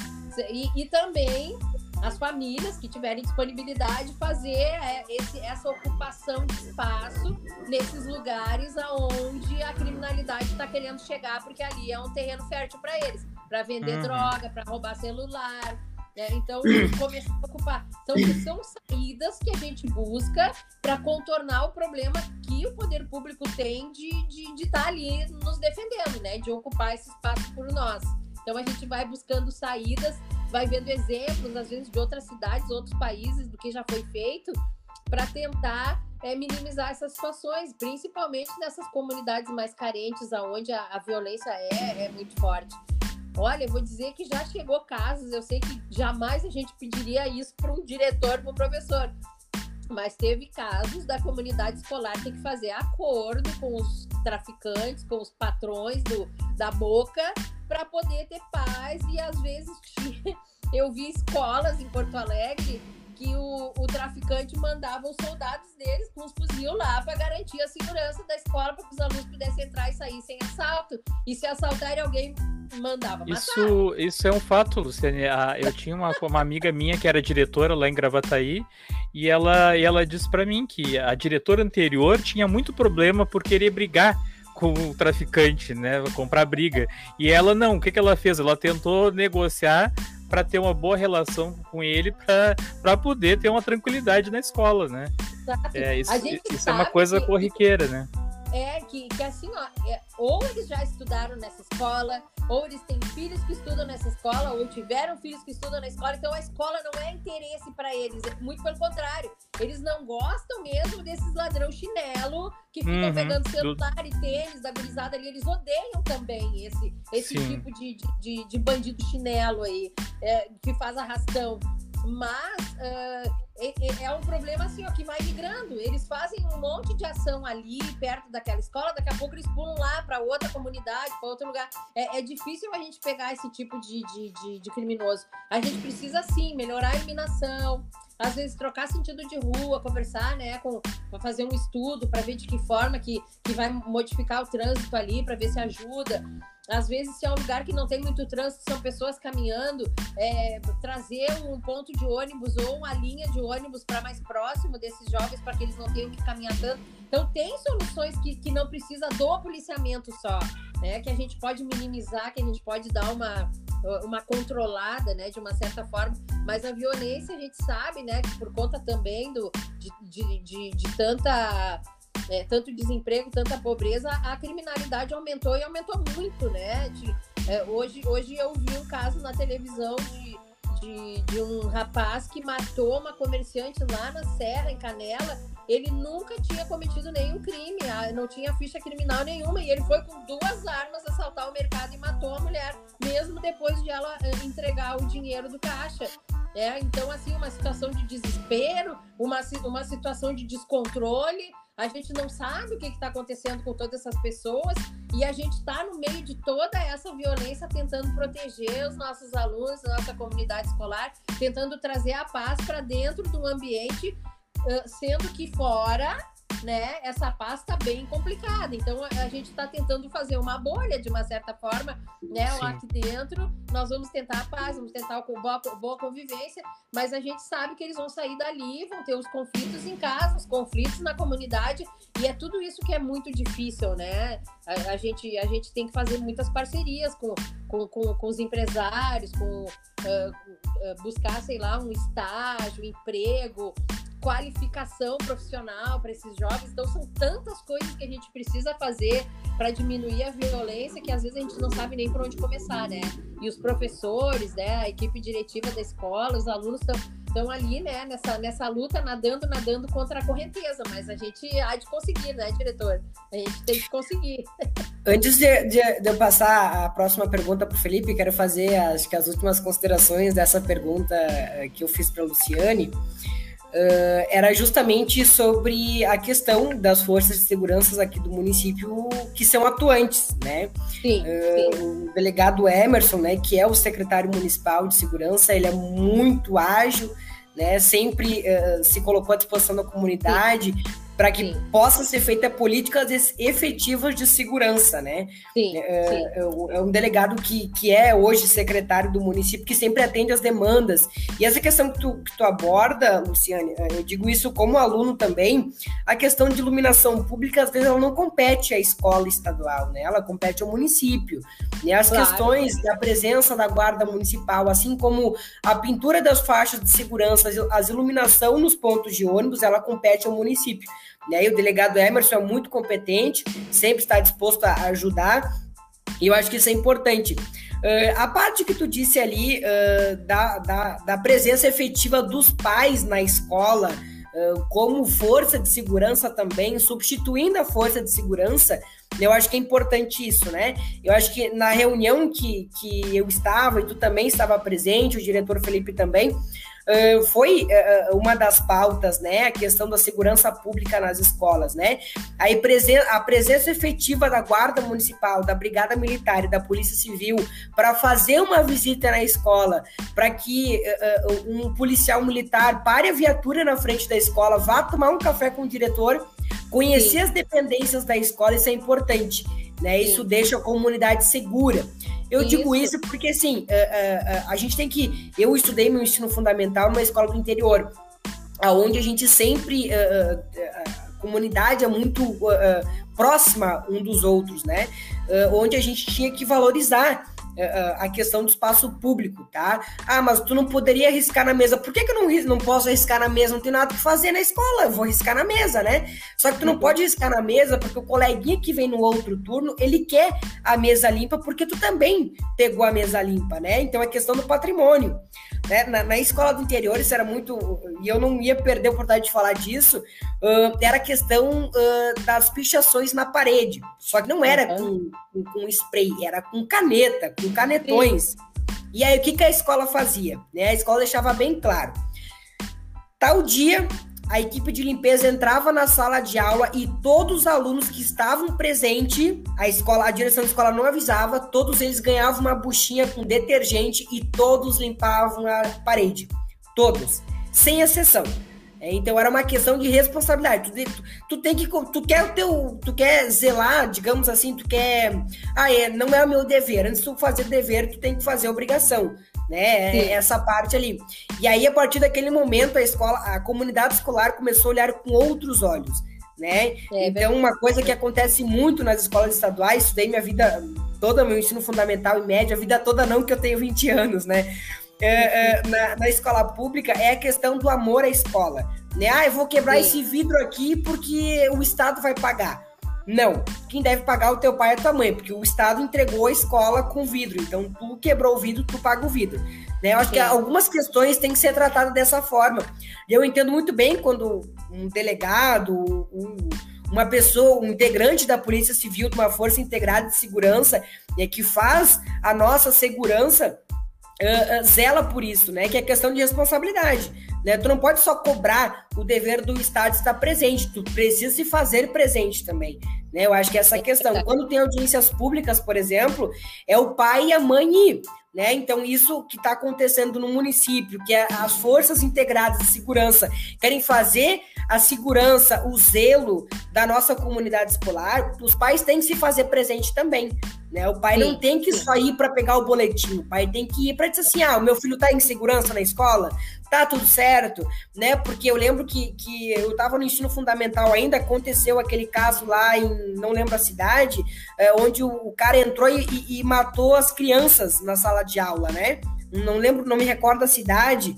e, e também as famílias que tiverem disponibilidade fazer é, esse, essa ocupação de espaço nesses lugares aonde a criminalidade está querendo chegar, porque ali é um terreno fértil para eles, para vender uhum. droga, para roubar celular. Né? Então, começar a ocupar. Então, são saídas que a gente busca para contornar o problema que o poder público tem de estar de, de tá ali nos defendendo, né? de ocupar esse espaço por nós. Então, a gente vai buscando saídas vai vendo exemplos, às vezes, de outras cidades, outros países, do que já foi feito, para tentar é, minimizar essas situações, principalmente nessas comunidades mais carentes, onde a, a violência é, é muito forte. Olha, vou dizer que já chegou casos, eu sei que jamais a gente pediria isso para um diretor, para um professor, mas teve casos da comunidade escolar ter que fazer acordo com os traficantes, com os patrões do, da boca, para poder ter paz. E às vezes eu vi escolas em Porto Alegre que o, o traficante mandava os soldados deles com os fuzil lá para garantir a segurança da escola para que os alunos pudessem entrar e sair sem assalto. E se assaltarem alguém, mandava matar. Isso, isso é um fato, Luciane. Eu tinha uma, uma amiga minha que era diretora lá em Gravataí e ela, e ela disse para mim que a diretora anterior tinha muito problema por querer brigar com o traficante, né? Comprar briga. E ela não, o que, que ela fez? Ela tentou negociar para ter uma boa relação com ele para poder ter uma tranquilidade na escola, né? É, isso, isso é uma coisa que... corriqueira, né? É que, que assim, ó, é, ou eles já estudaram nessa escola, ou eles têm filhos que estudam nessa escola, ou tiveram filhos que estudam na escola, então a escola não é interesse para eles, é muito pelo contrário. Eles não gostam mesmo desses ladrão chinelo que ficam uhum, pegando celular do... e tênis da gurizada ali, eles odeiam também esse, esse tipo de, de, de, bandido chinelo aí, é, que faz arrastão. Mas uh, é, é, um problema assim, ó, que vai migrando. Eles fazem um monte de ação ali, perto daquela escola, daqui a pouco eles pulam lá para outra comunidade, para outro lugar. É, é, difícil a gente pegar esse tipo de, de, de, de criminoso. A gente precisa, sim, melhorar a iluminação, às vezes trocar sentido de rua, conversar, né, com fazer um estudo para ver de que forma que, que vai modificar o trânsito ali, para ver se ajuda. Às vezes, se é um lugar que não tem muito trânsito, são pessoas caminhando, é, trazer um ponto de ônibus ou uma linha de ônibus para mais próximo desses jovens, para que eles não tenham que caminhar tanto. Então, tem soluções que, que não precisa do policiamento só, né? Que a gente pode minimizar, que a gente pode dar uma, uma controlada, né? De uma certa forma. Mas a violência, a gente sabe, né? Que por conta também do, de, de, de, de tanta é, tanto desemprego, tanta pobreza, a criminalidade aumentou e aumentou muito, né? De, é, hoje, hoje eu vi um caso na televisão de, de, de, um rapaz que matou uma comerciante lá na Serra, em Canela. Ele nunca tinha cometido nenhum crime, não tinha ficha criminal nenhuma, e ele foi com duas armas assaltar o mercado e matou a mulher, mesmo depois de ela eh, entregar o dinheiro do caixa. É, então, assim, uma situação de desespero, uma, uma situação de descontrole, a gente não sabe o que está acontecendo com todas essas pessoas e a gente está no meio de toda essa violência tentando proteger os nossos alunos, a nossa comunidade escolar, tentando trazer a paz para dentro do ambiente, sendo que fora né, essa paz está bem complicada. Então a, gente está tentando fazer uma bolha de uma certa forma, né, lá aqui dentro. Nós vamos tentar a paz, vamos tentar boa, boa convivência, mas a gente sabe que eles vão sair dali, vão ter os conflitos em casa, os conflitos na comunidade, e é tudo isso que é muito difícil, né? A, a gente, a gente tem que fazer muitas parcerias com, com, com, com os empresários, com uh, buscar, sei lá, um estágio, um emprego, qualificação profissional para esses jovens. Então, são tantas coisas que a gente precisa fazer para diminuir a violência que às vezes a gente não sabe nem por onde começar, né? E os professores, né, a equipe diretiva da escola, os alunos estão ali, né, nessa, nessa luta, nadando, nadando contra a correnteza, mas a gente há de conseguir, né, diretor? A gente tem que conseguir. Antes de, de, de eu passar a próxima pergunta para o Felipe, quero fazer acho que as últimas considerações dessa pergunta eh, que eu fiz para a Luciane uh, era justamente sobre a questão das forças de segurança aqui do município que são atuantes, né? Sim, uh, sim. O delegado Emerson, né, que é o secretário municipal de segurança, ele é muito ágil, né? Sempre uh, se colocou à disposição da comunidade. Sim para que sim. possa ser feita políticas efetivas de segurança, né? Sim, é, sim. É, é, um delegado que, que é hoje secretário do município, que sempre atende as demandas. E essa questão que tu, que tu aborda, Luciane, é, eu digo isso como aluno também, a questão de iluminação pública, às vezes ela não compete à escola estadual, né? Ela compete ao município. E as claro. questões da presença da guarda municipal, assim como a pintura das faixas de segurança, as iluminação nos pontos de ônibus, ela compete ao município. Né? E o delegado Emerson é muito competente, sempre está disposto a ajudar, e eu acho que isso é importante. Uh, a parte que tu disse ali uh, da, da, da, presença efetiva dos pais na escola, uh, como força de segurança também, substituindo a força de segurança, eu acho que é importante isso, né? Eu acho que na reunião que, que eu estava, e tu também estava presente, o diretor Felipe também, foi uma das pautas, né? A questão da segurança pública nas escolas, né? A, presen a presença efetiva da Guarda Municipal, da Brigada Militar e da Polícia Civil para fazer uma visita na escola, para que um policial militar pare a viatura na frente da escola, vá tomar um café com o diretor, conhecer Sim. as dependências da escola, isso é importante. Né? Isso deixa a comunidade segura. Eu isso. digo isso porque, assim, a, eh, a, eh, eh, a, gente tem que. Eu estudei meu ensino fundamental numa escola do interior, aonde a gente sempre. comunidade é muito próxima um dos outros, né? Onde a gente tinha que valorizar a questão do espaço público, tá? Ah, mas tu não poderia arriscar na mesa. Por que, que eu não, não posso arriscar na mesa? Não tem nada que fazer na escola, eu vou arriscar na mesa, né? Só que tu não pode arriscar na mesa porque o coleguinha que vem no outro turno, ele quer a mesa limpa porque tu também pegou a mesa limpa, né? Então é questão do patrimônio. Né? Na, na, escola do interior, isso era muito. E eu não ia perder a oportunidade de falar disso. Uh, era a questão uh, das pichações na parede. Só que não era com, com, com, spray, era com caneta, com canetões. Sim. E aí, o que, que a escola fazia? Né? A escola deixava bem claro. Tal dia, a equipe de limpeza entrava na sala de aula e todos os alunos que estavam presentes, a escola, a direção da escola não avisava, todos eles ganhavam uma buchinha com detergente e todos limpavam a parede. Todos, sem exceção. É, então era uma questão de responsabilidade. Tu, tu, tu, tem que tu quer o teu, tu quer zelar, digamos assim, tu quer, ah, é, não é o meu dever. Antes de tu fazer dever, tu tem que fazer obrigação né? Sim. Essa parte ali. E aí, a partir daquele momento, a escola, a comunidade escolar começou a olhar com outros olhos, né? É, então, uma coisa que acontece muito nas escolas estaduais, estudei minha vida toda, meu ensino fundamental e médio, a vida toda não, que eu tenho 20 anos, né? É, é, na, na, escola pública é a questão do amor à escola. Né? Ah, eu vou quebrar Sim. esse vidro aqui porque o Estado vai pagar. Não. Quem deve pagar o teu pai e a tua mãe, porque o Estado entregou a escola com vidro. Então, tu quebrou o vidro, tu paga o vidro. Né? Eu acho Sim. que algumas questões têm que ser tratadas dessa forma. E eu entendo muito bem quando um delegado, um, uma pessoa, um integrante da Polícia Civil, de uma força integrada de segurança, é, que faz a nossa segurança Uh, uh, zela por isso, né? Que é questão de responsabilidade. Né? Tu não pode só cobrar o dever do Estado estar presente, tu precisa se fazer presente também. Né? Eu acho que essa questão, quando tem audiências públicas, por exemplo, é o pai e a mãe ir. Né? Então, isso que está acontecendo no município, que é as forças integradas de segurança querem fazer a segurança, o zelo da nossa comunidade escolar, os pais têm que se fazer presente também. Né? O pai sim, não tem que sim. só ir para pegar o boletim, o pai tem que ir para dizer assim: ah, o meu filho está em segurança na escola, tá tudo certo, né? Porque eu lembro que, que eu estava no ensino fundamental ainda, aconteceu aquele caso lá em, não lembro a cidade, é, onde o, o, cara entrou e, e, matou as crianças na sala de aula, né? Não lembro, não me recordo a cidade.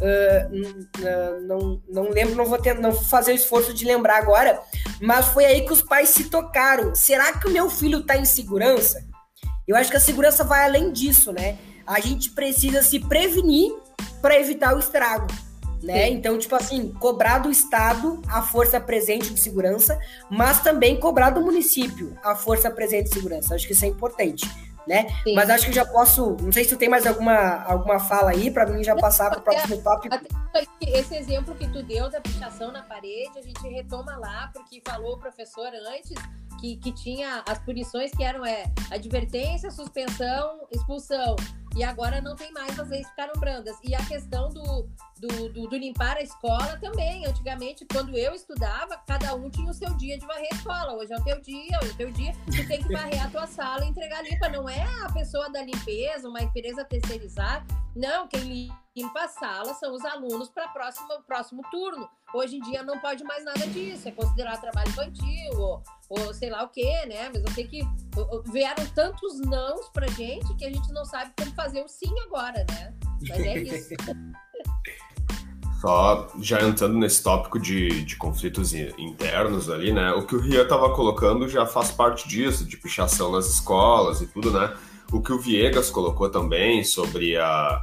Uh, não, não lembro, não vou, ter, não vou fazer o esforço de lembrar agora, mas foi aí que os pais se tocaram. Será que o meu filho está em segurança? Eu acho que a segurança vai além disso, né? A gente precisa se prevenir para evitar o estrago. Né? Então, tipo assim, cobrar do Estado a força presente de segurança, mas também cobrar do município a força presente de segurança. Acho que isso é importante, né? Sim. Mas acho que já posso. Não sei se tu tem mais alguma, alguma fala aí para mim já passar para o próximo tópico. Esse exemplo que tu deu da pichação na parede, a gente retoma lá, porque falou o professor antes que, que tinha as punições que eram é, advertência, suspensão, expulsão. E agora não tem mais, as leis ficaram brandas. E a questão do, do, do, do, limpar a escola também. Antigamente, quando eu estudava, cada um tinha o seu dia de varrer a escola. Hoje é o teu dia, hoje é o teu dia. Tu tem que varrer a tua sala e entregar limpa. Não é a pessoa da limpeza, uma empresa terceirizada. Não, quem limpa a sala são os alunos para o próximo, próximo turno. Hoje em dia não pode mais nada disso. É considerar trabalho infantil ou, ou sei lá o quê, né? Mas eu sei que vieram tantos nãos pra gente que a gente não sabe como fazer o sim agora, né? Mas é isso. Só já entrando nesse tópico de, de conflitos internos ali, né? O que o Rian estava colocando já faz parte disso, de pichação nas escolas e tudo, né? O que o Viegas colocou também sobre a,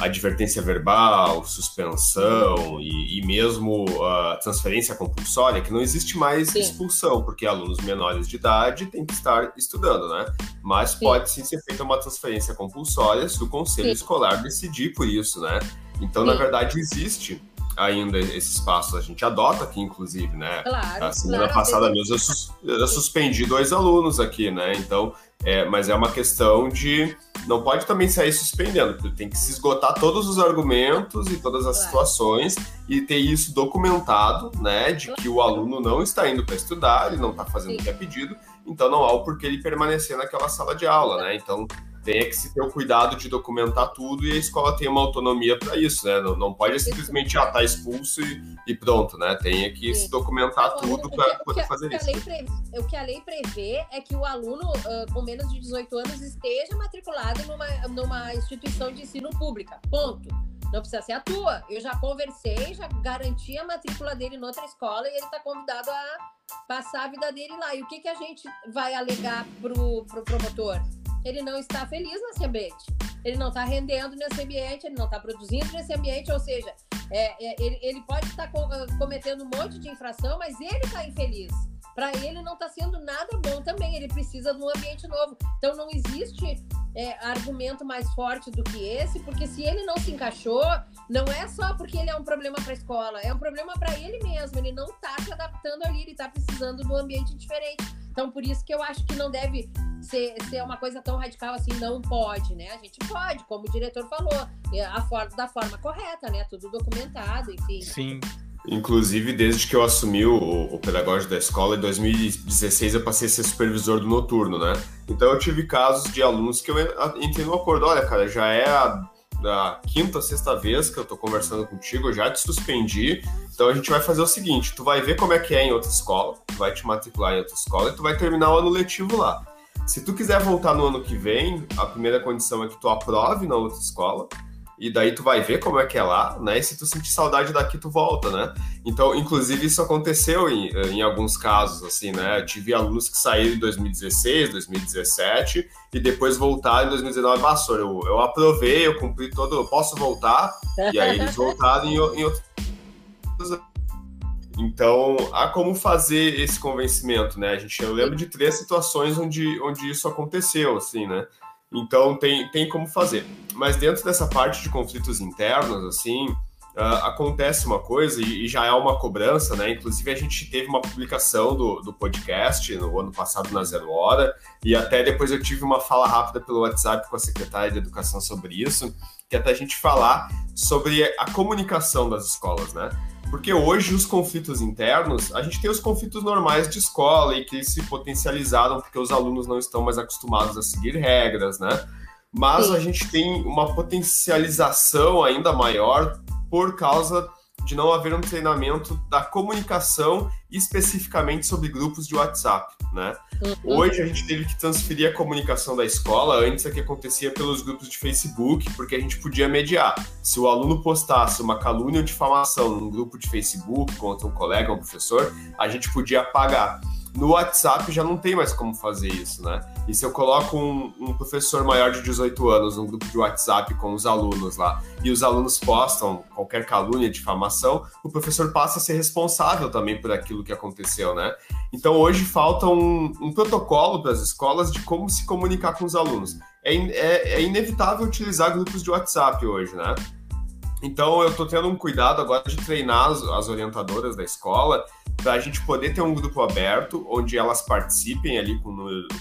advertência verbal, suspensão e, e mesmo uh, transferência compulsória, que não existe mais sim. expulsão, porque alunos menores de idade têm que estar estudando, né? Mas sim. pode sim ser feita uma transferência compulsória se o conselho sim. escolar decidir por isso, né? Então, na verdade, existe ainda esse espaço. A gente adota aqui, inclusive, né? Claro, a semana claro, passada mesmo eu, sus eu, suspendi dois alunos aqui, né? Então, é, mas é uma questão de. Não pode também sair suspendendo, tem que se esgotar todos os argumentos e todas as claro. situações e ter isso documentado, né? De que o aluno não está indo para estudar, ele não está fazendo Sim. o que é pedido, então não há o porquê ele permanecer naquela sala de aula, né? Então tem que se ter o cuidado de documentar tudo e a escola tem uma autonomia para isso, né? Não, não pode simplesmente estar tá expulso e, e, pronto, né? Tem que Sim. se documentar tudo para poder fazer isso. Prevê, o que a lei prevê é que o aluno uh, com menos de 18 anos esteja matriculado numa, numa instituição de ensino pública. Ponto. Não precisa ser a tua. Eu já conversei, já garanti a matrícula dele em outra escola e ele está convidado a passar a vida dele lá. E o que, que a gente vai alegar pro, pro promotor? Ele não está feliz nesse ambiente. Ele não está rendendo nesse ambiente, ele não está produzindo nesse ambiente, ou seja, é, é, ele, ele, pode estar cometendo um monte de infração, mas ele está infeliz para ele não está sendo nada bom também. Ele precisa de um ambiente novo. Então não existe é, argumento mais forte do que esse, porque se ele não se encaixou, não é só porque ele é um problema para a escola, é um problema para ele mesmo. Ele não está se adaptando ali, ele está precisando de um ambiente diferente. Então, por isso que eu acho que não deve ser, ser uma coisa tão radical assim, não pode, né? A gente pode, como o diretor falou, é, a forma, da forma correta, né? Tudo documentado, enfim. Sim. Inclusive, desde que eu assumi o, o pedagógico da escola, em 2016 eu passei a ser supervisor do noturno, né? Então eu tive casos de alunos que eu entrei no acordo, olha, cara, já é a, a quinta, sexta vez que eu tô conversando contigo, eu já te suspendi, então a gente vai fazer o seguinte, tu vai ver como é que é em outra escola, tu vai te matricular em outra escola e tu vai terminar o ano letivo lá. Se tu quiser voltar no ano que vem, a primeira condição é que tu aprove na outra escola, e daí tu vai ver como é que é lá, né? E se tu sentir saudade daqui, tu volta, né? Então, inclusive, isso aconteceu em, em alguns casos, assim, né? Eu tive alunos que saíram em 2016, 2017 e depois voltaram em 2019. Passou, eu, eu aprovei, eu cumpri todo, eu posso voltar, e aí eles voltaram em, em outros. Então, há como fazer esse convencimento, né? A gente, eu lembro de três situações onde, onde isso aconteceu, assim, né? Então tem, tem como fazer. Mas dentro dessa parte de conflitos internos, assim, uh, acontece uma coisa e, e, já é uma cobrança, né? Inclusive a gente teve uma publicação do, do podcast no ano passado na Zero Hora e até depois eu tive uma fala rápida pelo WhatsApp com a secretária de Educação sobre isso, que é até a gente falar sobre a comunicação das escolas, né? Porque hoje os conflitos internos, a gente tem os conflitos normais de escola e que se potencializaram porque os alunos não estão mais acostumados a seguir regras, né? Mas Sim. a gente tem uma potencialização ainda maior por causa de não haver um treinamento da comunicação especificamente sobre grupos de WhatsApp, né? Uhum. Hoje a gente teve que transferir a comunicação da escola, antes é que acontecia pelos grupos de Facebook, porque a gente podia mediar. Se o aluno postasse uma calúnia ou difamação num grupo de Facebook contra um colega, um professor, a gente podia apagar. No WhatsApp já não tem mais como fazer isso, né? E se eu coloco um, um, professor maior de 18 anos num grupo de WhatsApp com os alunos lá, e os alunos postam qualquer calúnia, difamação, o professor passa a ser responsável também por aquilo que aconteceu, né? Então hoje falta um, um protocolo para as escolas de como se comunicar com os alunos. É, é, é inevitável utilizar grupos de WhatsApp hoje, né? Então eu estou tendo um cuidado agora de treinar as, as orientadoras da escola para a gente poder ter um grupo aberto onde elas participem ali com,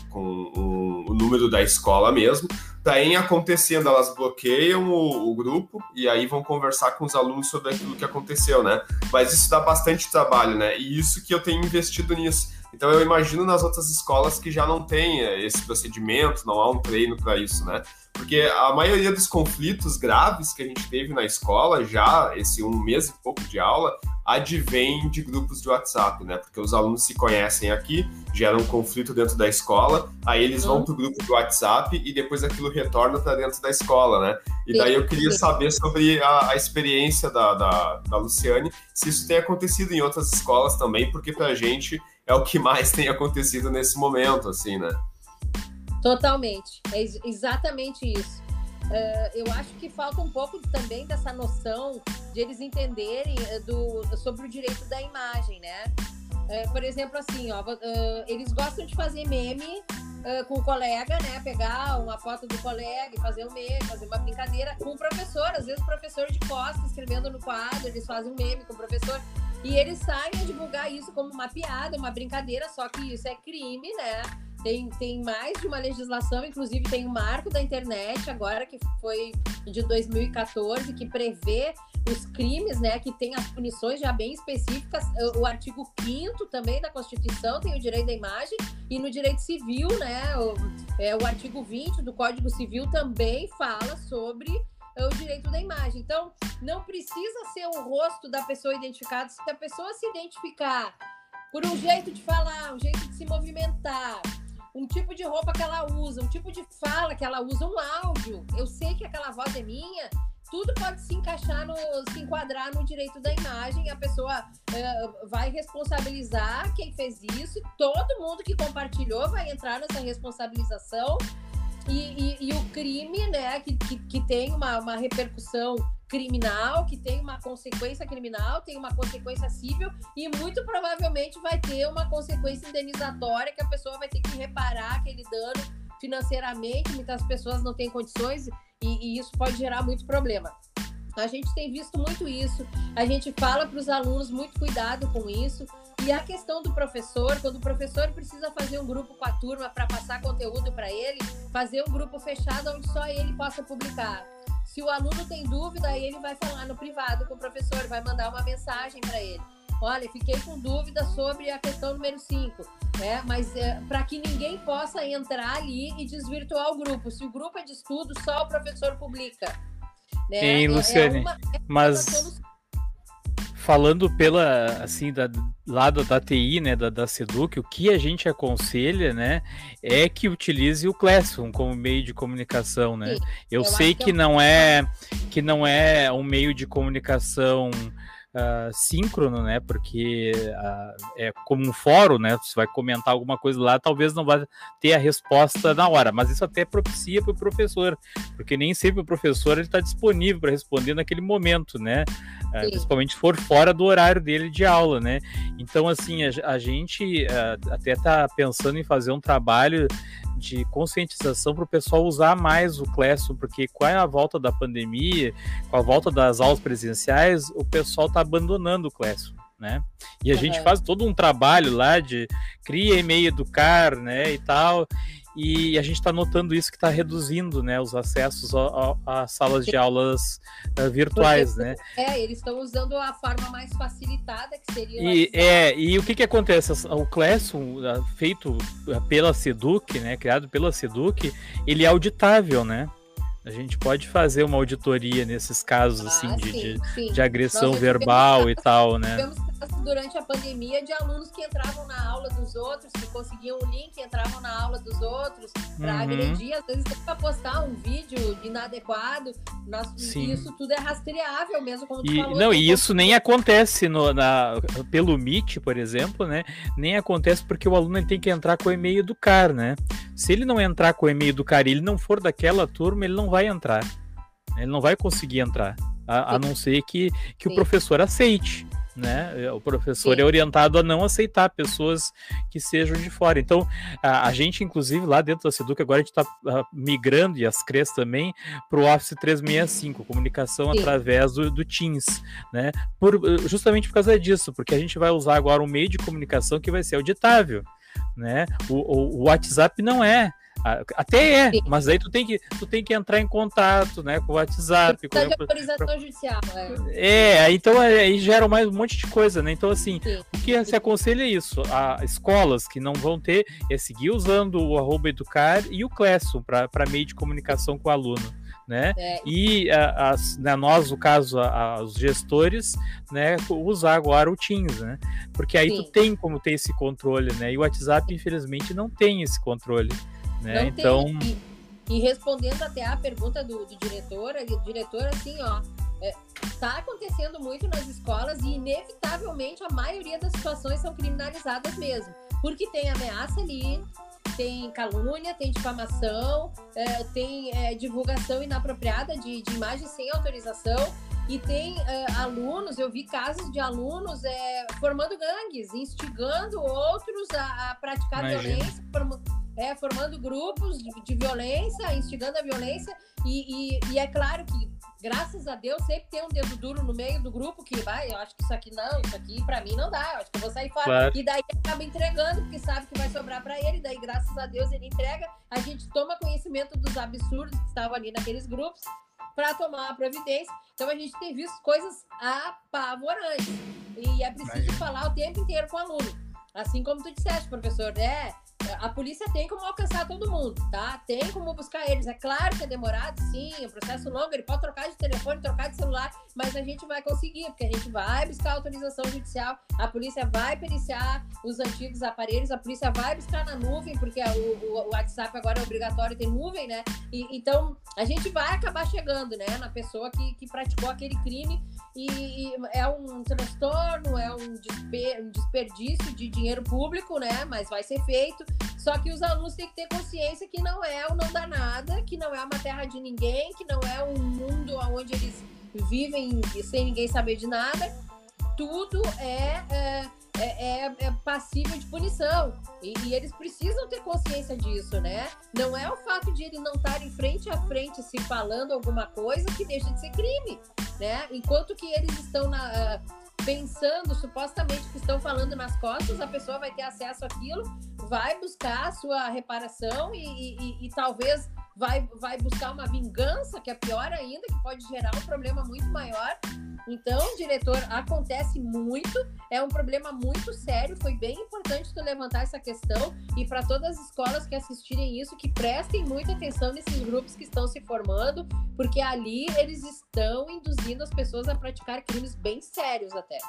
com o, o número da escola mesmo. Daí acontecendo, elas bloqueiam o, o, grupo e aí vão conversar com os alunos sobre aquilo que aconteceu, né? Mas isso dá bastante trabalho, né? E isso que eu tenho investido nisso. Então eu imagino nas outras escolas que já não tem esse procedimento, não há um treino para isso, né? Porque a maioria dos conflitos graves que a gente teve na escola, já esse um mês e pouco de aula, advém de grupos de WhatsApp, né? Porque os alunos se conhecem aqui, geram um conflito dentro da escola, aí eles vão uhum. para o grupo de WhatsApp e depois aquilo retorna para dentro da escola, né? E daí eu queria saber sobre a, a experiência da, da, da Luciane, se isso tem acontecido em outras escolas também, porque para a gente é o que mais tem acontecido nesse momento, assim, né? Totalmente, é exatamente isso. Uh, eu acho que falta um pouco também dessa noção de eles entenderem eh, do, sobre o direito da imagem, né? Uh, por exemplo, assim, ó, uh, eles gostam de fazer meme com o colega, né? Pegar uma foto do colega e fazer um meme, fazer uma brincadeira com o professor. Às vezes o professor de costas escrevendo no quadro, eles fazem um meme com o professor. E eles saem a divulgar isso como uma piada, uma brincadeira, só que isso é crime, né? Tem, tem mais de uma legislação, inclusive tem um marco da internet agora, que foi de 2014, que prevê os crimes, né, que tem as punições já bem específicas. O artigo 5 também da Constituição tem o direito da imagem, e no direito civil, né, o, é, o artigo 20 do Código Civil também fala sobre o direito da imagem. Então, não precisa ser o rosto da pessoa identificado. Se a pessoa se identificar por um jeito de falar, um jeito de se movimentar, um tipo de roupa que ela usa, um tipo de fala que ela usa, um áudio. Eu sei que aquela voz é minha. Tudo pode se encaixar no, se enquadrar no direito da imagem. A pessoa uh, vai responsabilizar quem fez isso. Todo mundo que compartilhou vai entrar nessa responsabilização. E, e, e o crime, né, que, que, que tem uma, uma repercussão criminal, que tem uma consequência criminal, tem uma consequência civil e muito provavelmente vai ter uma consequência indenizatória que a pessoa vai ter que reparar aquele dano financeiramente. Muitas pessoas não têm condições e, e isso pode gerar muito problema. A gente tem visto muito isso. A gente fala para os alunos muito cuidado com isso. E a questão do professor, quando o professor precisa fazer um grupo com a turma para passar conteúdo para ele, fazer um grupo fechado onde só ele possa publicar. Se o aluno tem dúvida, aí ele vai falar no privado com o professor, vai mandar uma mensagem para ele. Olha, fiquei com dúvida sobre a questão número 5, né? Mas é, para que ninguém possa entrar ali e desvirtuar o grupo. Se o grupo é de estudo, só o professor publica. Né? Sim, Luciane, é uma, é mas falando pela assim da lado da TI, né, da, da Seduc, o que a gente aconselha, né, é que utilize o Classroom como meio de comunicação, né? Sim, eu, eu, sei que, que não é que não é um meio de comunicação uh, síncrono, né? Porque uh, é como um fórum, né? Você vai comentar alguma coisa lá, talvez não vá ter a resposta na hora, mas isso até propicia para o professor, porque nem sempre o professor está disponível para responder naquele momento, né? Uh, principalmente se for fora do horário dele de aula, né? Então, assim, a, a gente até está pensando em fazer um trabalho de conscientização para o pessoal usar mais o Classroom, porque com a volta da pandemia, com a volta das aulas presenciais, o pessoal está abandonando o Classroom. Né? E a uhum. gente faz todo um trabalho lá de cria e-mail educar, né, e tal, e a gente está notando isso que está reduzindo né, os acessos às salas de aulas uh, virtuais. Porque, né? É, eles estão usando a forma mais facilitada, que seria. E, é, e o que, que acontece? O Classroom, uh, feito pela Seduc, né, criado pela Seduc, ele é auditável, né? A gente pode fazer uma auditoria nesses casos, ah, assim, de, sim, de, sim. de, agressão verbal e tal, né? Durante a pandemia de alunos que entravam na aula dos outros, que conseguiam o link, entravam na aula dos outros para uhum. agredir, às vezes para postar um vídeo inadequado. Nós, isso tudo é rastreável mesmo, como e, falou. Não, e isso nem acontece no, na, pelo Meet, por exemplo, né? Nem acontece porque o aluno tem que entrar com o e-mail do CAR, né? Se ele não entrar com o e-mail do CAR e ele não for daquela turma, ele não vai entrar. Ele não vai conseguir entrar. A, a não ser que, que o professor aceite né? O professor Sim. é orientado a não aceitar pessoas que sejam de fora. Então, a, a gente, inclusive, lá dentro da Seduc, agora a gente está uh, migrando, e as CREs também, para o Office 365, comunicação Sim. através do, do, Teams, né? Por, justamente por causa disso, porque a gente vai usar agora um meio de comunicação que vai ser auditável. Né? O, o, o WhatsApp não é. Até é, Sim. mas aí tu tem que tu tem que entrar em contato, né, com o WhatsApp. Com de autorização pra... judicial, é. É, então é, aí gera mais um monte de coisa, né? Então assim, Sim. o que se aconselha é isso, a escolas que não vão ter é seguir usando o arroba educar e o Classroom para meio de comunicação com o aluno. Né? É. E a, né, nós, no caso, a, os gestores, né, usar agora o Teams, né? Porque aí Sim. tu tem como ter esse controle, né? E o WhatsApp, infelizmente, não tem esse controle. Né? então. E, e, respondendo até a pergunta do, do diretor, o diretor, assim, ó, está é, acontecendo muito nas escolas e, inevitavelmente, a maioria das situações são criminalizadas mesmo. Porque tem ameaça ali, tem calúnia, tem difamação, é, tem é, divulgação inapropriada de, de imagens sem autorização. E tem é, alunos, eu vi casos de alunos é, formando gangues, instigando outros a, a praticar Imagina. violência, é, formando grupos de, de, violência, instigando a violência, e, e, e, é claro que graças a Deus, sempre tem um dedo duro no meio do grupo que vai, eu acho que isso aqui não, isso aqui para mim não dá, eu acho que eu vou sair fora. Claro. E daí acaba entregando, porque sabe que vai sobrar para ele, daí graças a Deus ele entrega, a gente toma conhecimento dos absurdos que estavam ali naqueles grupos para tomar a providência. Então a gente tem visto coisas apavorantes. E é preciso falar o tempo inteiro com o aluno. Assim como tu disseste, professor, é, a polícia tem como alcançar todo mundo, tá? Tem como buscar eles. É claro que é demorado, sim, é um processo longo, ele pode trocar de telefone, trocar de celular, mas a gente vai conseguir, porque a gente vai buscar autorização judicial, a polícia vai periciar os antigos aparelhos, a polícia vai buscar na nuvem, porque o, o, o WhatsApp agora é obrigatório, tem nuvem, né? E, então, a gente vai acabar chegando, né, na pessoa que, que praticou aquele crime e, e é um transtorno, é um, desper, um desperdício de dinheiro público, né? Mas vai ser feito. Só que os alunos têm que ter consciência que não é o não dá nada, que não é uma terra de ninguém, que não é um mundo onde eles vivem sem ninguém saber de nada. Tudo é, é é, é, é passível de punição. E, e, eles precisam ter consciência disso, né? Não é o fato de ele não estar em frente a frente se falando alguma coisa que deixa de ser crime, né? Enquanto que eles estão na, uh, pensando supostamente que estão falando nas costas, a pessoa vai ter acesso àquilo, vai buscar a sua reparação e, e, e talvez vai, vai buscar uma vingança, que é pior ainda, que pode gerar um problema muito maior. Então, diretor, acontece muito, é um problema muito sério. Foi bem importante tu levantar essa questão e para todas as escolas que assistirem isso, que prestem muita atenção nesses grupos que estão se formando, porque ali eles estão induzindo as pessoas a praticar crimes bem sérios até.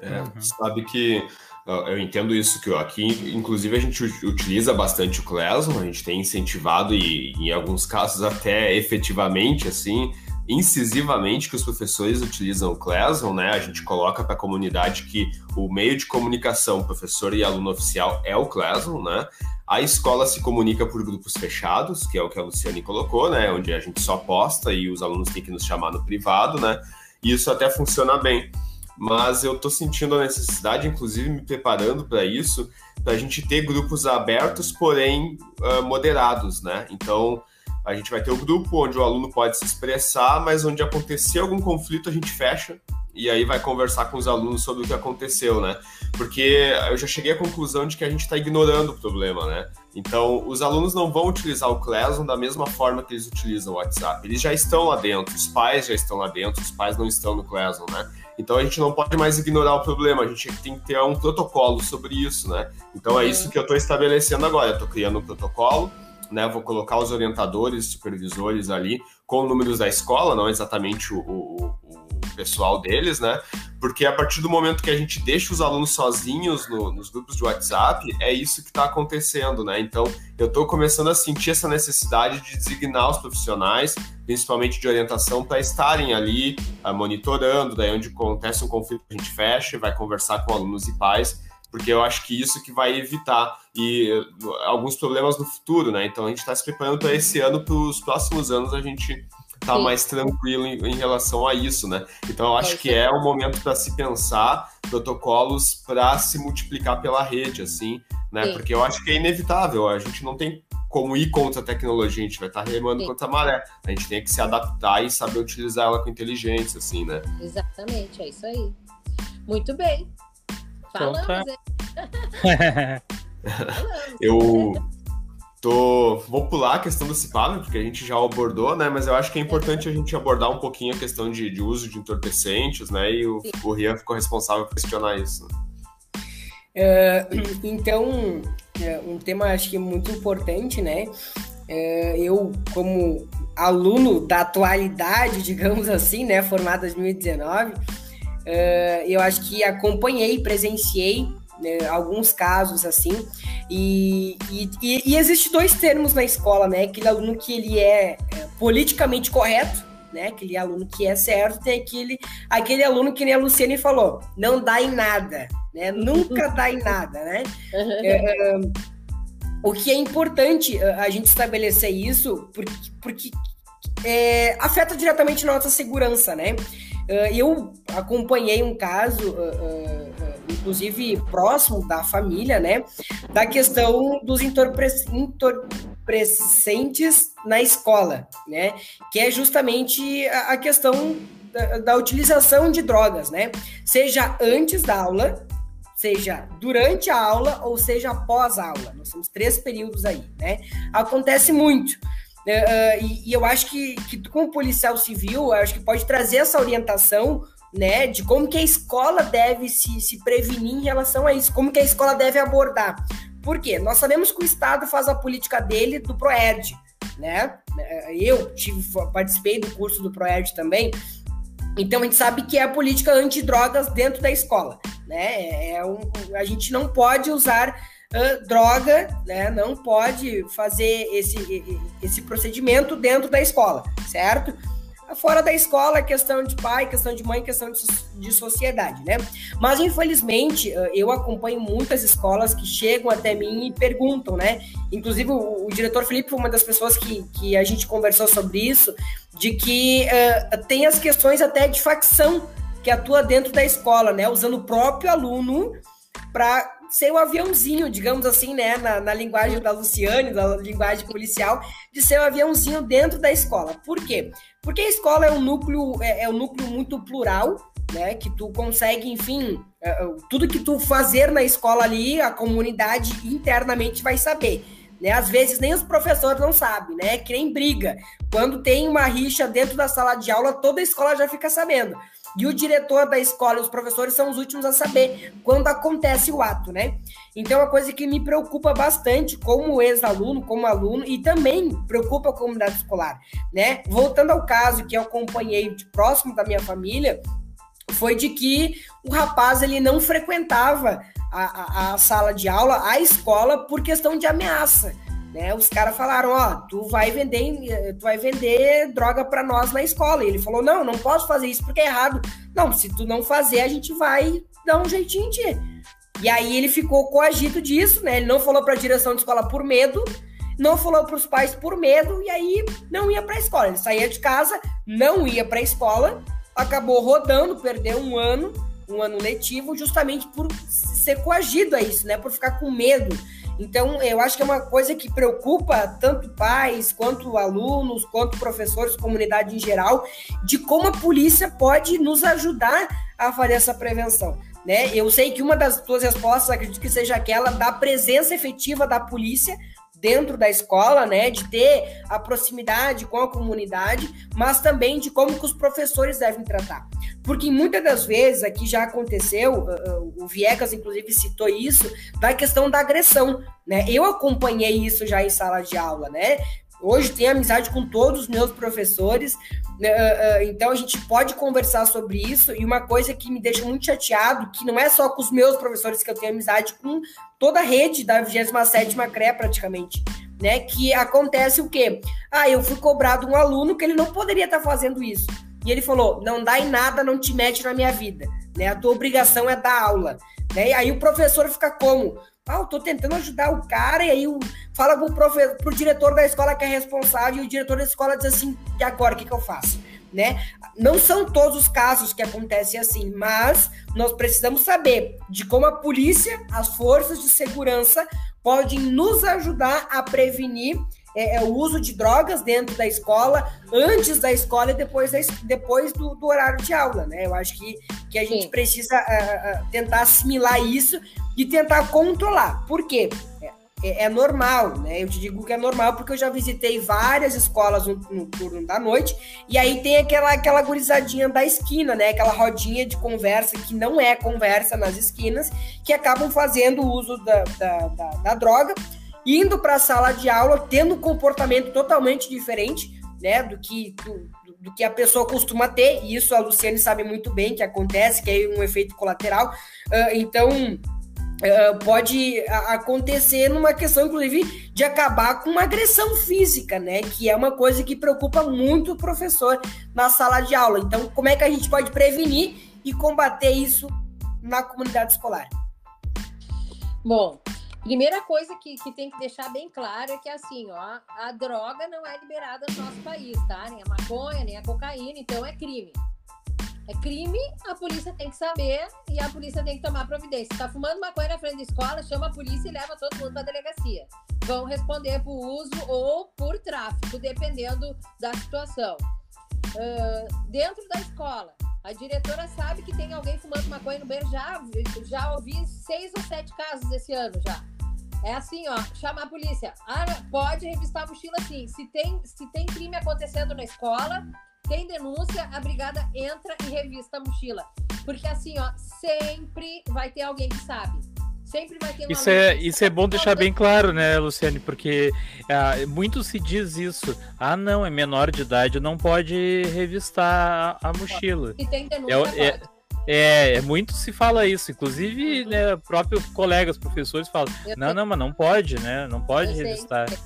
É, uhum. Sabe que eu entendo isso que aqui, inclusive, a gente utiliza bastante o Classroom, a gente tem incentivado e, em alguns casos, até efetivamente, assim, incisivamente que os professores utilizam o Classroom, né? A gente coloca para a comunidade que o meio de comunicação professor e aluno oficial é o Classroom, né? A escola se comunica por grupos fechados, que é o que a Luciane colocou, né? Onde a gente só posta e os alunos têm que nos chamar no privado, né? E isso até funciona bem. Mas eu estou sentindo a necessidade, inclusive me preparando para isso, para a gente ter grupos abertos, porém uh, moderados, né? Então, a gente vai ter o grupo onde o aluno pode se expressar, mas onde acontecer algum conflito a gente fecha e aí vai conversar com os alunos sobre o que aconteceu, né? Porque eu já cheguei à conclusão de que a gente está ignorando o problema, né? Então, os alunos não vão utilizar o Classroom da mesma forma que eles utilizam o WhatsApp. Eles já estão lá dentro, os pais já estão lá dentro, os pais não estão no Classroom, né? Então a gente não pode mais ignorar o problema, a gente tem que ter um protocolo sobre isso, né? Então é isso que eu estou estabelecendo agora. Eu estou criando um protocolo né? Vou colocar os orientadores, supervisores ali com números da escola, não exatamente o, o, o pessoal deles, né? Porque a partir do momento que a gente deixa os alunos sozinhos no, nos grupos de WhatsApp, é isso que está acontecendo, né? Então, eu estou começando a sentir essa necessidade de designar os profissionais, principalmente de orientação, para estarem ali uh, monitorando, daí onde acontece um conflito, a gente fecha, vai conversar com alunos e pais porque eu acho que isso que vai evitar e alguns problemas no futuro, né? Então a gente está se preparando para esse ano, para os próximos anos a gente tá Sim. mais tranquilo em, em, relação a isso, né? Então eu acho que é o momento para se pensar protocolos para se multiplicar pela rede, assim, né? Sim. Porque eu acho que é inevitável, a gente não tem como ir contra a tecnologia, a gente vai estar tá remando Sim. contra a maré. A gente tem que se adaptar e saber utilizar ela com inteligência, assim, né? Exatamente, é isso aí. Muito bem. Falamos, então tá. eu tô vou pular a questão do CIPAV, porque a gente já abordou, né? Mas eu acho que é importante a gente abordar um pouquinho a questão de, de uso de entorpecentes, né? E o, o Rian ficou responsável por questionar isso. Uh, então, é, um tema acho que muito importante, né? Uh, eu, como aluno da atualidade, digamos assim, né? Formado em 2019, Uh, eu acho que acompanhei, presenciei né, alguns casos assim, e, e, e existe dois termos na escola, né? Aquele aluno que ele é, é politicamente correto, né? Aquele aluno que é certo, tem aquele, aquele aluno que nem a Luciane falou, não dá em nada, né? Nunca dá em nada, né? É, o que é importante a gente estabelecer isso, porque, porque é, afeta diretamente nossa segurança, né? Uh, eu acompanhei um caso, uh, uh, inclusive próximo da família, né? Da questão dos entorpecentes na escola, né? Que é justamente a, questão da, da, utilização de drogas, né? Seja antes da aula, seja durante a aula ou seja após a aula. Nós temos três períodos aí, né? Acontece muito. Uh, e, e, eu acho que, que como policial civil, eu acho que pode trazer essa orientação né, de como que a escola deve se, se prevenir em relação a isso, como que a escola deve abordar. Por quê? Nós sabemos que o Estado faz a política dele do PROERD, né? Eu tive, participei do curso do PROERD também, então a gente sabe que é a política antidrogas dentro da escola, né? É, é um, a gente não pode usar uh, droga, né? Não pode fazer esse, esse procedimento dentro da escola, certo? fora da escola, questão de pai, questão de mãe, questão de, de sociedade, né? Mas, infelizmente, eh, eu acompanho muitas escolas que chegam até mim e perguntam, né? Inclusive, o, o diretor Felipe foi uma das pessoas que, que a gente conversou sobre isso, de que uh, tem as questões até de facção que atua dentro da escola, né? Usando o próprio aluno para ser o aviãozinho, digamos assim, né, na, na, linguagem da Luciane, da linguagem policial, de ser um aviãozinho dentro da escola. Por quê? Porque a escola é um núcleo, é, é um núcleo muito plural, né, que tu consegue, enfim, é, é, tudo que tu fazer na escola ali, a comunidade internamente vai saber. Né? Às vezes nem os professores não sabem, né? Que nem briga. Quando tem uma rixa dentro da sala de aula, toda a escola já fica sabendo. E o diretor da escola e os professores são os últimos a saber quando acontece o ato, né? Então, é uma coisa que me preocupa bastante como ex-aluno, como aluno, e também preocupa a comunidade escolar, né? Voltando ao caso que eu acompanhei de próximo da minha família, foi de que o rapaz ele não frequentava a, a, a sala de aula, a escola, por questão de ameaça. Né? Os caras falaram, ó, tu vai vender, tu vai vender droga para nós na escola. E ele falou, não, não posso fazer isso porque é errado. Não, se tu não fazer, a gente vai dar um jeitinho ti. E aí ele ficou coagido disso, né? Ele não falou para a direção de escola por medo, não falou para os pais por medo e aí não ia para a escola. Ele saía de casa, não ia para a escola, acabou rodando, perdeu um ano, um ano letivo, justamente por ser coagido a isso, né? Por ficar com medo então, eu acho que é uma coisa que preocupa tanto pais, quanto alunos, quanto professores, comunidade em geral, de como a polícia pode nos ajudar a fazer essa prevenção. Né? Eu sei que uma das tuas respostas, acredito que seja aquela da presença efetiva da polícia dentro da escola, né, de ter a proximidade com a comunidade, mas também de como que os professores devem tratar. Porque muitas das vezes, aqui já aconteceu, o Viegas inclusive citou isso, da questão da agressão, né? Eu acompanhei isso já em sala de aula, né? Hoje tenho amizade com todos os meus professores, né? então a gente pode conversar sobre isso. E uma coisa que me deixa muito chateado, que não é só com os meus professores que eu tenho amizade, com toda a rede da 27 CRE praticamente, né? Que acontece o quê? Ah, eu fui cobrado um aluno que ele não poderia estar fazendo isso. E ele falou: não dá em nada, não te mete na minha vida. Né? A tua obrigação é dar aula. Né? E aí o professor fica como? Ah, eu tô tentando ajudar o cara, e aí fala pro, profe, pro diretor da escola que é responsável, e o diretor da escola diz assim: e agora o que, que eu faço? Né? Não são todos os casos que acontecem assim, mas nós precisamos saber de como a polícia, as forças de segurança podem nos ajudar a prevenir é, é, o uso de drogas dentro da escola, antes da escola e depois, da, depois do, do, horário de aula, né? Eu acho que, que a gente Sim. precisa uh, uh, tentar assimilar isso e tentar controlar. Por quê? É, é, é, normal, né? Eu te digo que é normal porque eu já visitei várias escolas no, no, turno da noite e aí tem aquela, aquela gurizadinha da esquina, né? Aquela rodinha de conversa que não é conversa nas esquinas, que acabam fazendo uso da, da, da, da droga indo para a sala de aula tendo um comportamento totalmente diferente, né, do que do, do, que a pessoa costuma ter. E isso a Luciane sabe muito bem que acontece, que é um efeito colateral. Uh, então uh, pode acontecer numa questão, inclusive, de acabar com uma agressão física, né, que é uma coisa que preocupa muito o professor na sala de aula. Então, como é que a gente pode prevenir e combater isso na comunidade escolar? Bom, Primeira coisa que, que tem que deixar bem claro é que assim, ó, a droga não é liberada no nosso país, tá? Nem a maconha, nem a cocaína, então é crime. É crime, a polícia tem que saber e a polícia tem que tomar providência. Tá fumando maconha na frente da escola, chama a polícia e leva todo mundo pra delegacia. vão responder por uso ou por tráfico, dependendo da situação. Uh, dentro da escola, a diretora sabe que tem alguém fumando maconha no banheiro. Já, já ouvi seis ou sete casos esse ano já. É assim, ó, chamar a polícia. Ah, pode revistar a mochila sim. Se tem, se tem crime acontecendo na escola, tem denúncia, a brigada entra e revista a mochila. Porque assim, ó, sempre vai ter alguém que sabe. Sempre vai ter isso é Isso é bom deixar bem claro, né, Luciane? Porque ah, muito se diz isso. Ah, não, é menor de idade, não pode revistar a, a mochila. E tem denúncia, é, é, é, é, muito se fala isso. Inclusive, uhum. né, próprios colegas, professores falam: não, sei. não, mas não pode, né? Não pode eu revistar. Sei,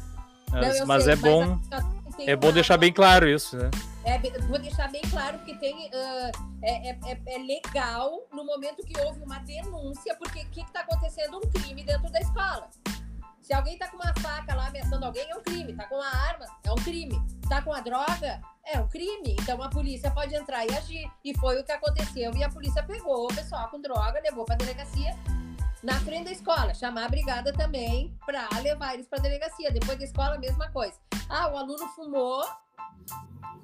Mas, não, mas sei, é bom. Mas é bom deixar bem claro isso, né? É, vou deixar bem claro que tem uh, é, é, é, legal no momento que houve uma denúncia, porque o que está acontecendo? Um crime dentro da escola. Se alguém está com uma faca lá ameaçando alguém, é um crime. Está com uma arma, é um crime. Está com a droga, é um crime. Então a polícia pode entrar e agir. E foi o que aconteceu. E a polícia pegou o pessoal com droga, levou para delegacia na frente da escola, chamar a brigada também para levar eles para delegacia. Depois da escola, a mesma coisa. Ah, o aluno fumou,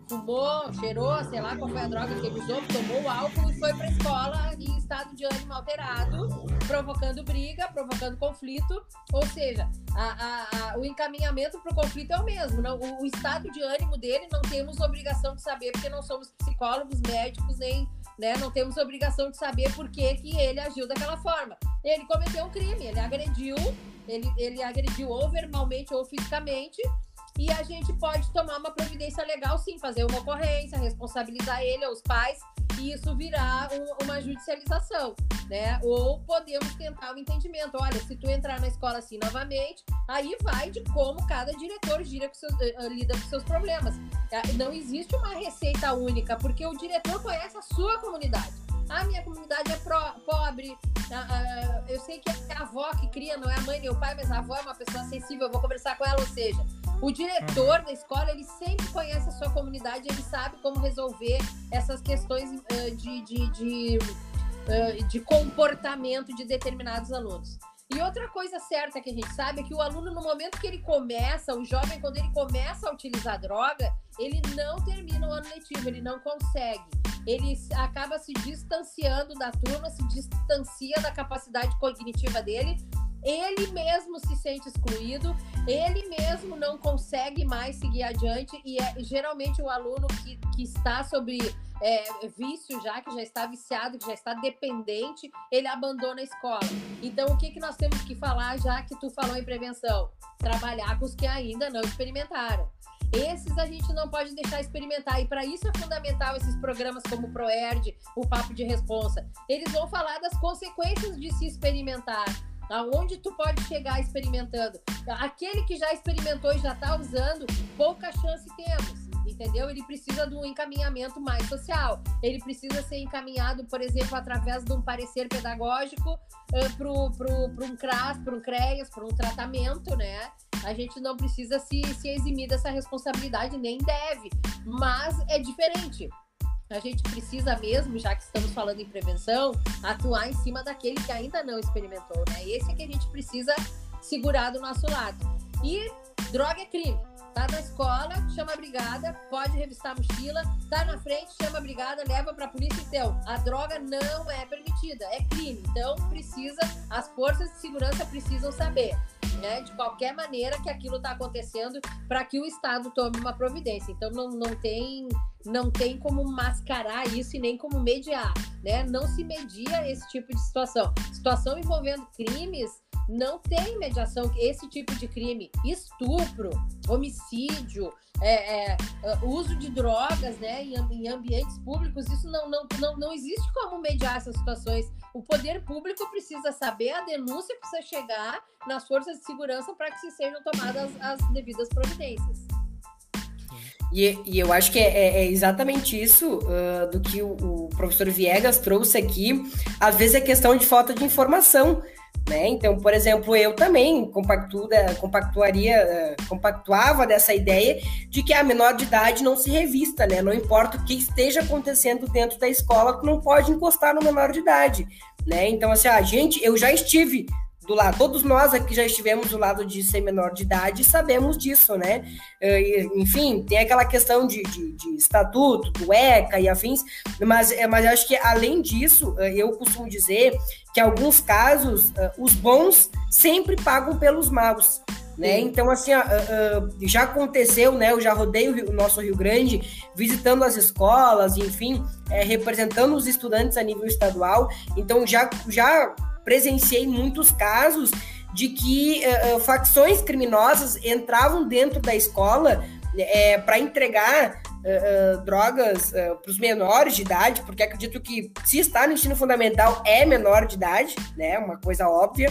fumou, cheirou, sei lá qual foi a droga que ele usou, tomou álcool e foi para a escola em estado de ânimo alterado, provocando briga, provocando conflito. Ou seja, a, a, a, o encaminhamento para o conflito é o mesmo. Não, o, o, estado de ânimo dele não temos obrigação de saber, porque não somos psicólogos, médicos, nem. Né, não temos obrigação de saber por que, que ele agiu daquela forma. Ele cometeu um crime, ele agrediu, ele, ele agrediu ou verbalmente ou fisicamente, e a gente pode tomar uma providência legal, sim, fazer uma ocorrência, responsabilizar ele, os pais, e isso virar um, uma judicialização, né? Ou podemos tentar o um entendimento. Olha, se tu entrar na escola assim novamente, aí vai de como cada diretor com seus, uh, lida com seus problemas. É, não existe uma receita única, porque o diretor conhece a sua comunidade. A minha comunidade é pro, pobre. eu sei que é a avó que cria, não é a mãe nem o pai, mas a avó é uma pessoa sensível. Eu vou conversar com ela, ou seja, o diretor da escola, ele sempre conhece a sua comunidade, ele sabe como resolver essas questões de, de, de, de comportamento de determinados alunos. E outra coisa certa que a gente sabe é que o aluno, no momento que ele começa, o jovem, quando ele começa a utilizar droga, ele não termina o ano letivo, ele não consegue. Ele acaba se distanciando da turma, se distancia da capacidade cognitiva dele, ele mesmo se sente excluído, ele mesmo não consegue mais seguir adiante e é geralmente o aluno que, que está sobre é, vício já, que já está viciado, que já está dependente, ele abandona a escola. Então, o que, que nós temos que falar, já que tu falou em prevenção? Trabalhar com os que ainda não experimentaram. Esses a gente não pode deixar experimentar. E para isso é fundamental esses programas como o ProERD, o Papo de Responsa. Eles vão falar das consequências de se experimentar aonde tu pode chegar experimentando. Aquele que já experimentou e já está usando, pouca chance temos. Entendeu? Ele precisa de um encaminhamento mais social. Ele precisa ser encaminhado, por exemplo, através de um parecer pedagógico uh, para um CRAS, para um CREAS, para um tratamento, né? A gente não precisa se, se eximir dessa responsabilidade, nem deve. Mas é diferente a gente precisa mesmo, já que estamos falando em prevenção, atuar em cima daquele que ainda não experimentou, né? Esse é que a gente precisa segurar do nosso lado. E droga é crime. Tá na escola, chama a brigada, pode revistar a mochila, tá na frente, chama a brigada, leva pra polícia. Então, a droga não é permitida, é crime. Então, precisa, as forças de segurança precisam saber né, de qualquer maneira que aquilo está acontecendo para que o Estado tome uma providência. Então não, não tem não tem como mascarar isso e nem como mediar, né? Não se media esse tipo de situação. Situação envolvendo crimes não tem mediação. Esse tipo de crime, estupro, homicídio, é, é, é uso de drogas, né, em, em, ambientes públicos, isso não, não, não, não existe como mediar essas situações. O poder público precisa saber, a denúncia precisa chegar nas forças de segurança para que se sejam tomadas as devidas providências. E, e, eu acho que é, é, é exatamente isso uh, do que o, o, professor Viegas trouxe aqui. Às vezes é questão de falta de informação. Né? Então, por exemplo, eu também compactu, compactuaria, uh, compactuava dessa ideia de que a menor de idade não se revista, né? Não importa o que esteja acontecendo dentro da escola, não pode encostar no menor de idade. Né? Então, assim, a gente, eu já estive do lado. Todos nós aqui já estivemos do lado de ser menor de idade e sabemos disso, né? Enfim, tem aquela questão de, de, de estatuto, do ECA e afins, mas, mas eu acho que além disso, eu costumo dizer que em alguns casos os bons sempre pagam pelos maus. Né? Então, assim, já aconteceu, né? Eu já rodei o, Rio, o, nosso Rio Grande, visitando as escolas, enfim, é, representando os estudantes a nível estadual. Então, já, já presenciei muitos casos de que uh, facções criminosas entravam dentro da escola é, para entregar drogas para os menores de idade, porque acredito que se está no ensino fundamental é menor de idade, né? Uma coisa óbvia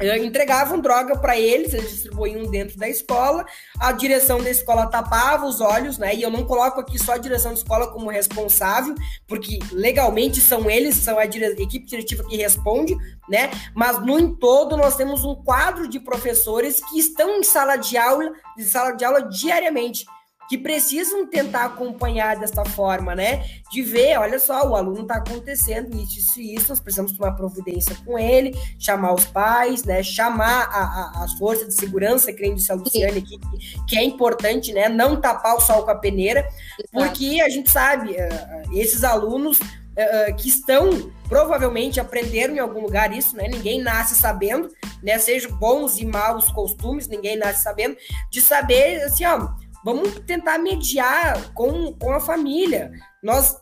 entregavam droga para eles, eles distribuíam dentro da escola, a direção da escola tapava os olhos, né? E eu não coloco aqui só a direção da escola como responsável, porque legalmente são eles, são a dire... equipe diretiva que responde, né? Mas no em todo nós temos um quadro de professores que estão em sala de aula, em sala de aula diariamente que precisam tentar acompanhar desta forma, né? De ver, olha só, o aluno está acontecendo isso, isso e isso, nós precisamos tomar providência com ele, chamar os pais, né? Chamar a, a, as forças de segurança, que nem disse a Luciane aqui, que é importante, né? Não tapar o sol com a peneira, porque a gente sabe, uh, esses alunos uh, que estão provavelmente aprenderam em algum lugar isso, né? Ninguém nasce sabendo, né? Sejam bons e maus costumes, ninguém nasce sabendo, de saber assim, ó Vamos tentar mediar com, com a família. Nós,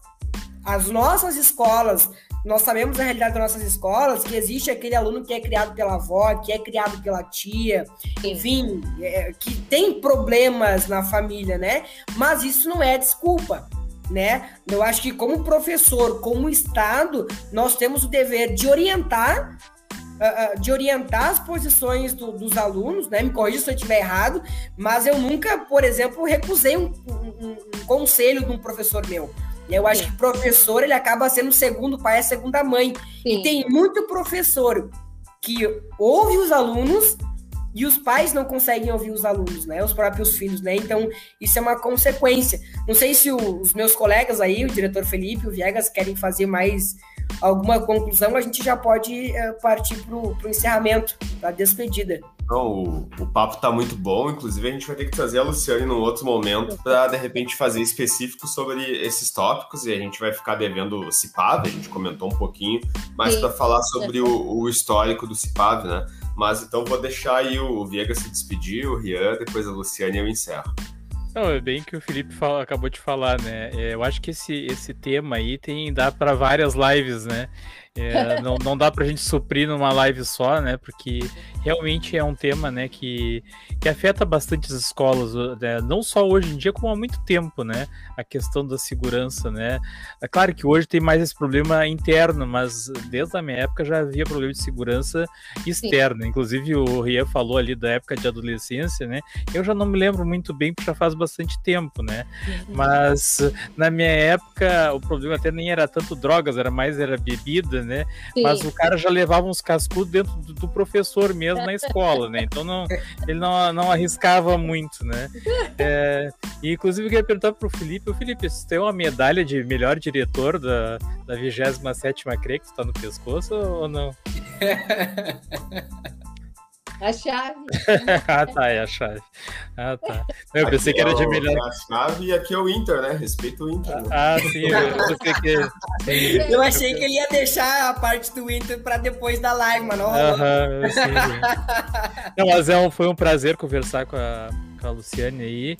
as nossas escolas, nós sabemos a realidade das nossas escolas, que existe aquele aluno que é criado pela avó, que é criado pela tia, enfim, é, que tem problemas na família, né? Mas isso não é desculpa. Né? Eu acho que como professor, como Estado, nós temos o dever de orientar uh, de orientar as posições do, dos alunos, né? Me corrija se eu estiver errado, mas eu nunca, por exemplo, recusei um, um, um conselho de um professor meu. Eu acho Sim. que professor ele acaba sendo segundo pai, é segunda mãe. Sim. E tem muito professor que ouve os alunos e os pais não conseguem ouvir os alunos, né? Os próprios filhos, né? Então, isso é uma consequência. Não sei se o, os meus colegas aí, o diretor Felipe, o Viegas, querem fazer mais alguma conclusão, a gente já pode é, partir para o encerramento, para a despedida. Não, o, o papo está muito bom, inclusive a gente vai ter que trazer a Luciane num outro momento para de repente fazer específico sobre esses tópicos e a gente vai ficar devendo o CIPAV, a gente comentou um pouquinho, mas para falar sobre o, o, histórico do CIPAV, né? Mas então vou deixar aí o Viega se despedir, o Rian, depois a Luciane e eu encerro. Não, é bem que o Felipe fala, acabou de falar, né? É, eu acho que esse, esse tema aí tem dá para várias lives, né? É, não, não dá pra gente suprir numa live só, né? Porque realmente é um tema, né, que, que afeta bastante as escolas, né? não só hoje em dia, como há muito tempo, né? A questão da segurança, né? É claro que hoje tem mais esse problema interno, mas desde a minha época já havia problema de segurança externa. Sim. Inclusive o Ria falou ali da época de adolescência, né? Eu já não me lembro muito bem, porque já faz bastante tempo, né? Mas na minha época o problema até nem era tanto drogas, era mais era bebida, né? Sim. Mas o cara já levava uns cascudos dentro do, do, professor mesmo na escola, né? Então não, ele não, não arriscava muito, né? É, e inclusive eu queria perguntar pro Felipe, o Felipe, você tem uma medalha de melhor diretor da, da 27 CRE que está no pescoço ou não? A chave. ah, tá, é a chave. Ah, tá. Eu aqui pensei que era de é melhor. A chave e aqui é o Inter, né? Respeito o Inter. Né? Ah, sim, eu pensei que. Eu achei que ele ia deixar a parte do Inter para depois da live, mas não. Aham, sim. Não, mas é um, foi um prazer conversar com a com a Luciane aí.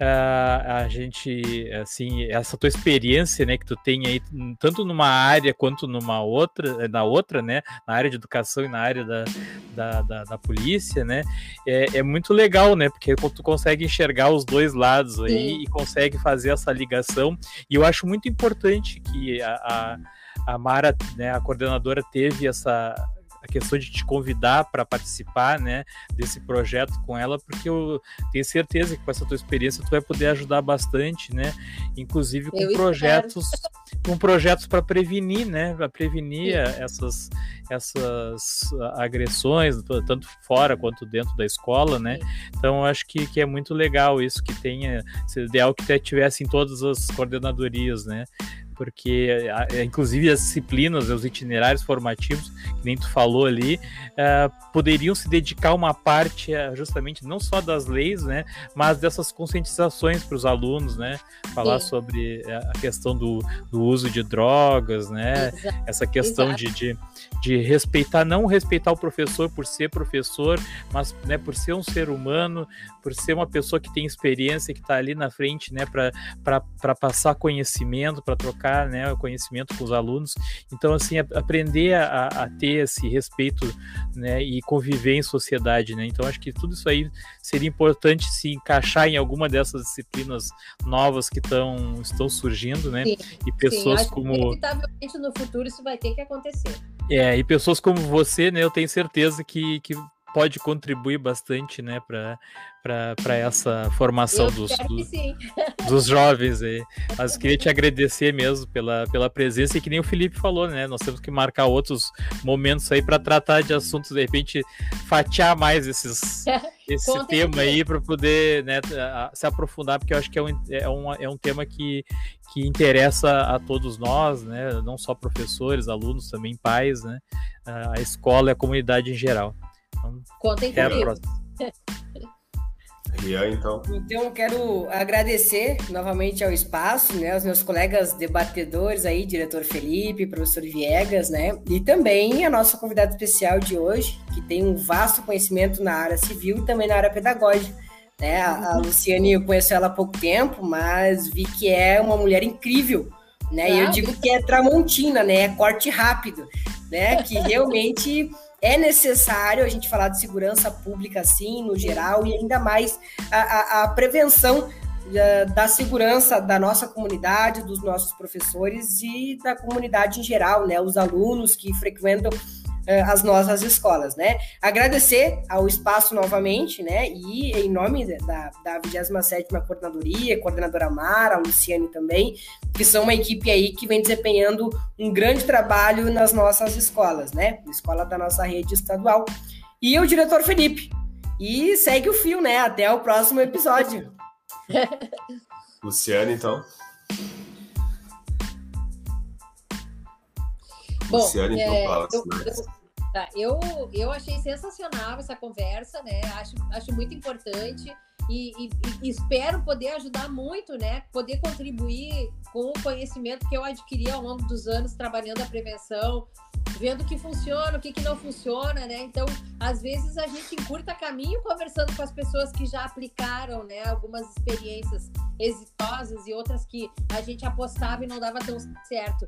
Uh, a gente, assim, essa tua experiência, né, que tu tem aí, tanto numa área quanto numa outra, na outra, né, na área de educação e na área da, da, da, da polícia, né, é, é, muito legal, né, porque tu consegue enxergar os dois lados aí Sim. e consegue fazer essa ligação. E eu acho muito importante que a, a a Mara, né, a coordenadora, teve essa, a questão de te convidar para participar, né, desse projeto com ela, porque eu tenho certeza que com essa tua experiência tu vai poder ajudar bastante, né, inclusive com eu projetos, espero. com projetos para prevenir, né, para prevenir Sim. essas essas agressões tanto fora quanto dentro da escola, né? Então acho que, que é muito legal isso que tenha, se ideal que tivesse em todas as coordenadorias, né? Porque inclusive as disciplinas, os itinerários formativos, que nem tu falou ali, uh, poderiam se dedicar uma parte uh, justamente não só das leis, né, mas dessas conscientizações para os alunos, né, falar Sim. sobre a questão do, do uso de drogas, né, Exato. essa questão de, de, de, respeitar, não respeitar o professor por ser professor, mas né, por ser um ser humano, por ser uma pessoa que tem experiência, que está ali na frente, né, para passar conhecimento, para trocar, né, o conhecimento com os alunos. Então, assim, aprender a, a, ter esse respeito, né, e conviver em sociedade, né. Então, acho que tudo isso aí seria importante se encaixar em alguma dessas disciplinas novas que tão, estão surgindo, né, sim, e pessoas sim, como inevitavelmente no futuro isso vai ter que acontecer. É, e pessoas como você, né, eu tenho certeza que, que pode contribuir bastante, né, para essa formação dos, dos, dos, jovens aí. Mas queria te agradecer mesmo pela, pela presença e que nem o Felipe falou, né, nós temos que marcar outros momentos aí para tratar de assuntos, de repente, fatiar mais esses, esse tema aí para poder né, se aprofundar, porque eu acho que é um, é um, é um tema que, que interessa a todos nós, né, não só professores, alunos, também pais, né, a escola e a comunidade em geral. Então, Contem comigo. Rian, então. Então, eu quero agradecer novamente ao espaço, né, aos meus colegas debatedores aí, diretor Felipe, professor Viegas, né, e também a nossa convidada especial de hoje, que tem um vasto conhecimento na área civil e também na área pedagógica. Né? A, a uhum. Luciane, eu conheço ela há pouco tempo, mas vi que é uma mulher incrível, né, e eu digo que é tramontina, né, é corte rápido, né, que realmente é necessário a gente falar de segurança pública, assim, no geral, e ainda mais a, a, a prevenção da, da, segurança da nossa comunidade, dos nossos professores e da comunidade em geral, né? Os alunos que frequentam as nossas escolas, né? Agradecer ao espaço novamente, né? E em nome da, da 27ª Coordenadoria, coordenadora Mara, a Luciane também, que são uma equipe aí que vem desempenhando um grande trabalho nas nossas escolas, né? Escola da nossa rede estadual. E o diretor Felipe. E segue o fio, né? Até o próximo episódio. Luciane, então. Bom, Luciane, então, é, fala, eu, eu, Tá, eu, eu achei sensacional essa conversa, né? Acho, acho muito importante e, e, e, espero poder ajudar muito, né? Poder contribuir com o conhecimento que eu adquiri ao longo dos anos trabalhando a prevenção, vendo o que funciona, o que, que não funciona, né? Então, às vezes a gente encurta caminho conversando com as pessoas que já aplicaram, né? Algumas experiências exitosas e outras que a gente apostava e não dava tão certo.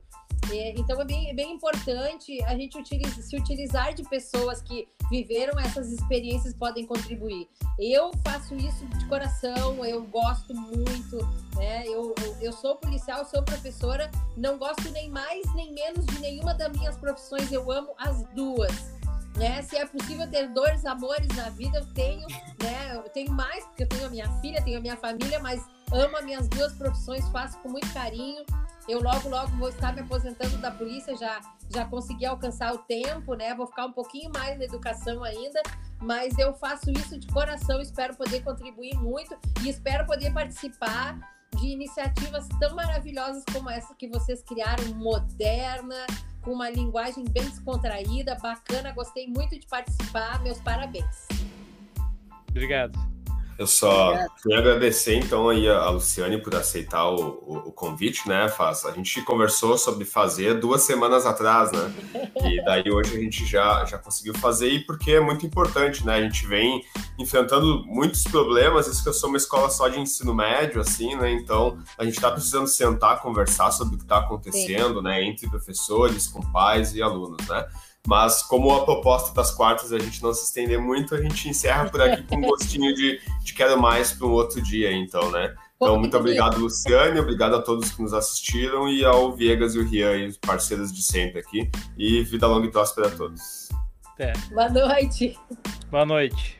É, então é bem, é bem importante a gente se utilizar de pessoas que viveram essas experiências podem contribuir. Eu faço isso de coração, eu gosto muito, né? Eu, eu, eu sou policial, sou professora, não gosto nem mais nem menos de nenhuma das minhas profissões, eu amo as duas. Né? Se é possível ter dois amores na vida, eu tenho, né? Eu tenho mais, porque eu tenho a minha filha, tenho a minha família, mas amo as minhas duas profissões, faço com muito carinho. Eu logo, logo vou estar me aposentando da polícia, já, já consegui alcançar o tempo, né? Vou ficar um pouquinho mais na educação ainda, mas eu faço isso de coração, espero poder contribuir muito e espero poder participar de iniciativas tão maravilhosas como essa que vocês criaram, moderna, com uma linguagem bem descontraída, bacana. Gostei muito de participar. Meus parabéns. Obrigado. Eu só queria agradecer então aí a Luciane por aceitar o, o, o, convite, né, Faz? A gente conversou sobre fazer duas semanas atrás, né? E daí hoje a gente já, já conseguiu fazer e porque é muito importante, né? A gente vem enfrentando muitos problemas, isso que eu sou uma escola só de ensino médio, assim, né? Então a gente está precisando sentar, conversar sobre o que está acontecendo, Sim. né? Entre professores, com pais e alunos, né? Mas como a proposta das quartas a gente não se estender muito, a gente encerra por aqui com um gostinho de, de quero mais para um outro dia, então, né? Então, muito obrigado, Luciane, obrigado a todos que nos assistiram e ao Viegas e o Rian, os parceiros de sempre aqui. E vida longa e próspera a todos. Até. Boa noite. Boa noite.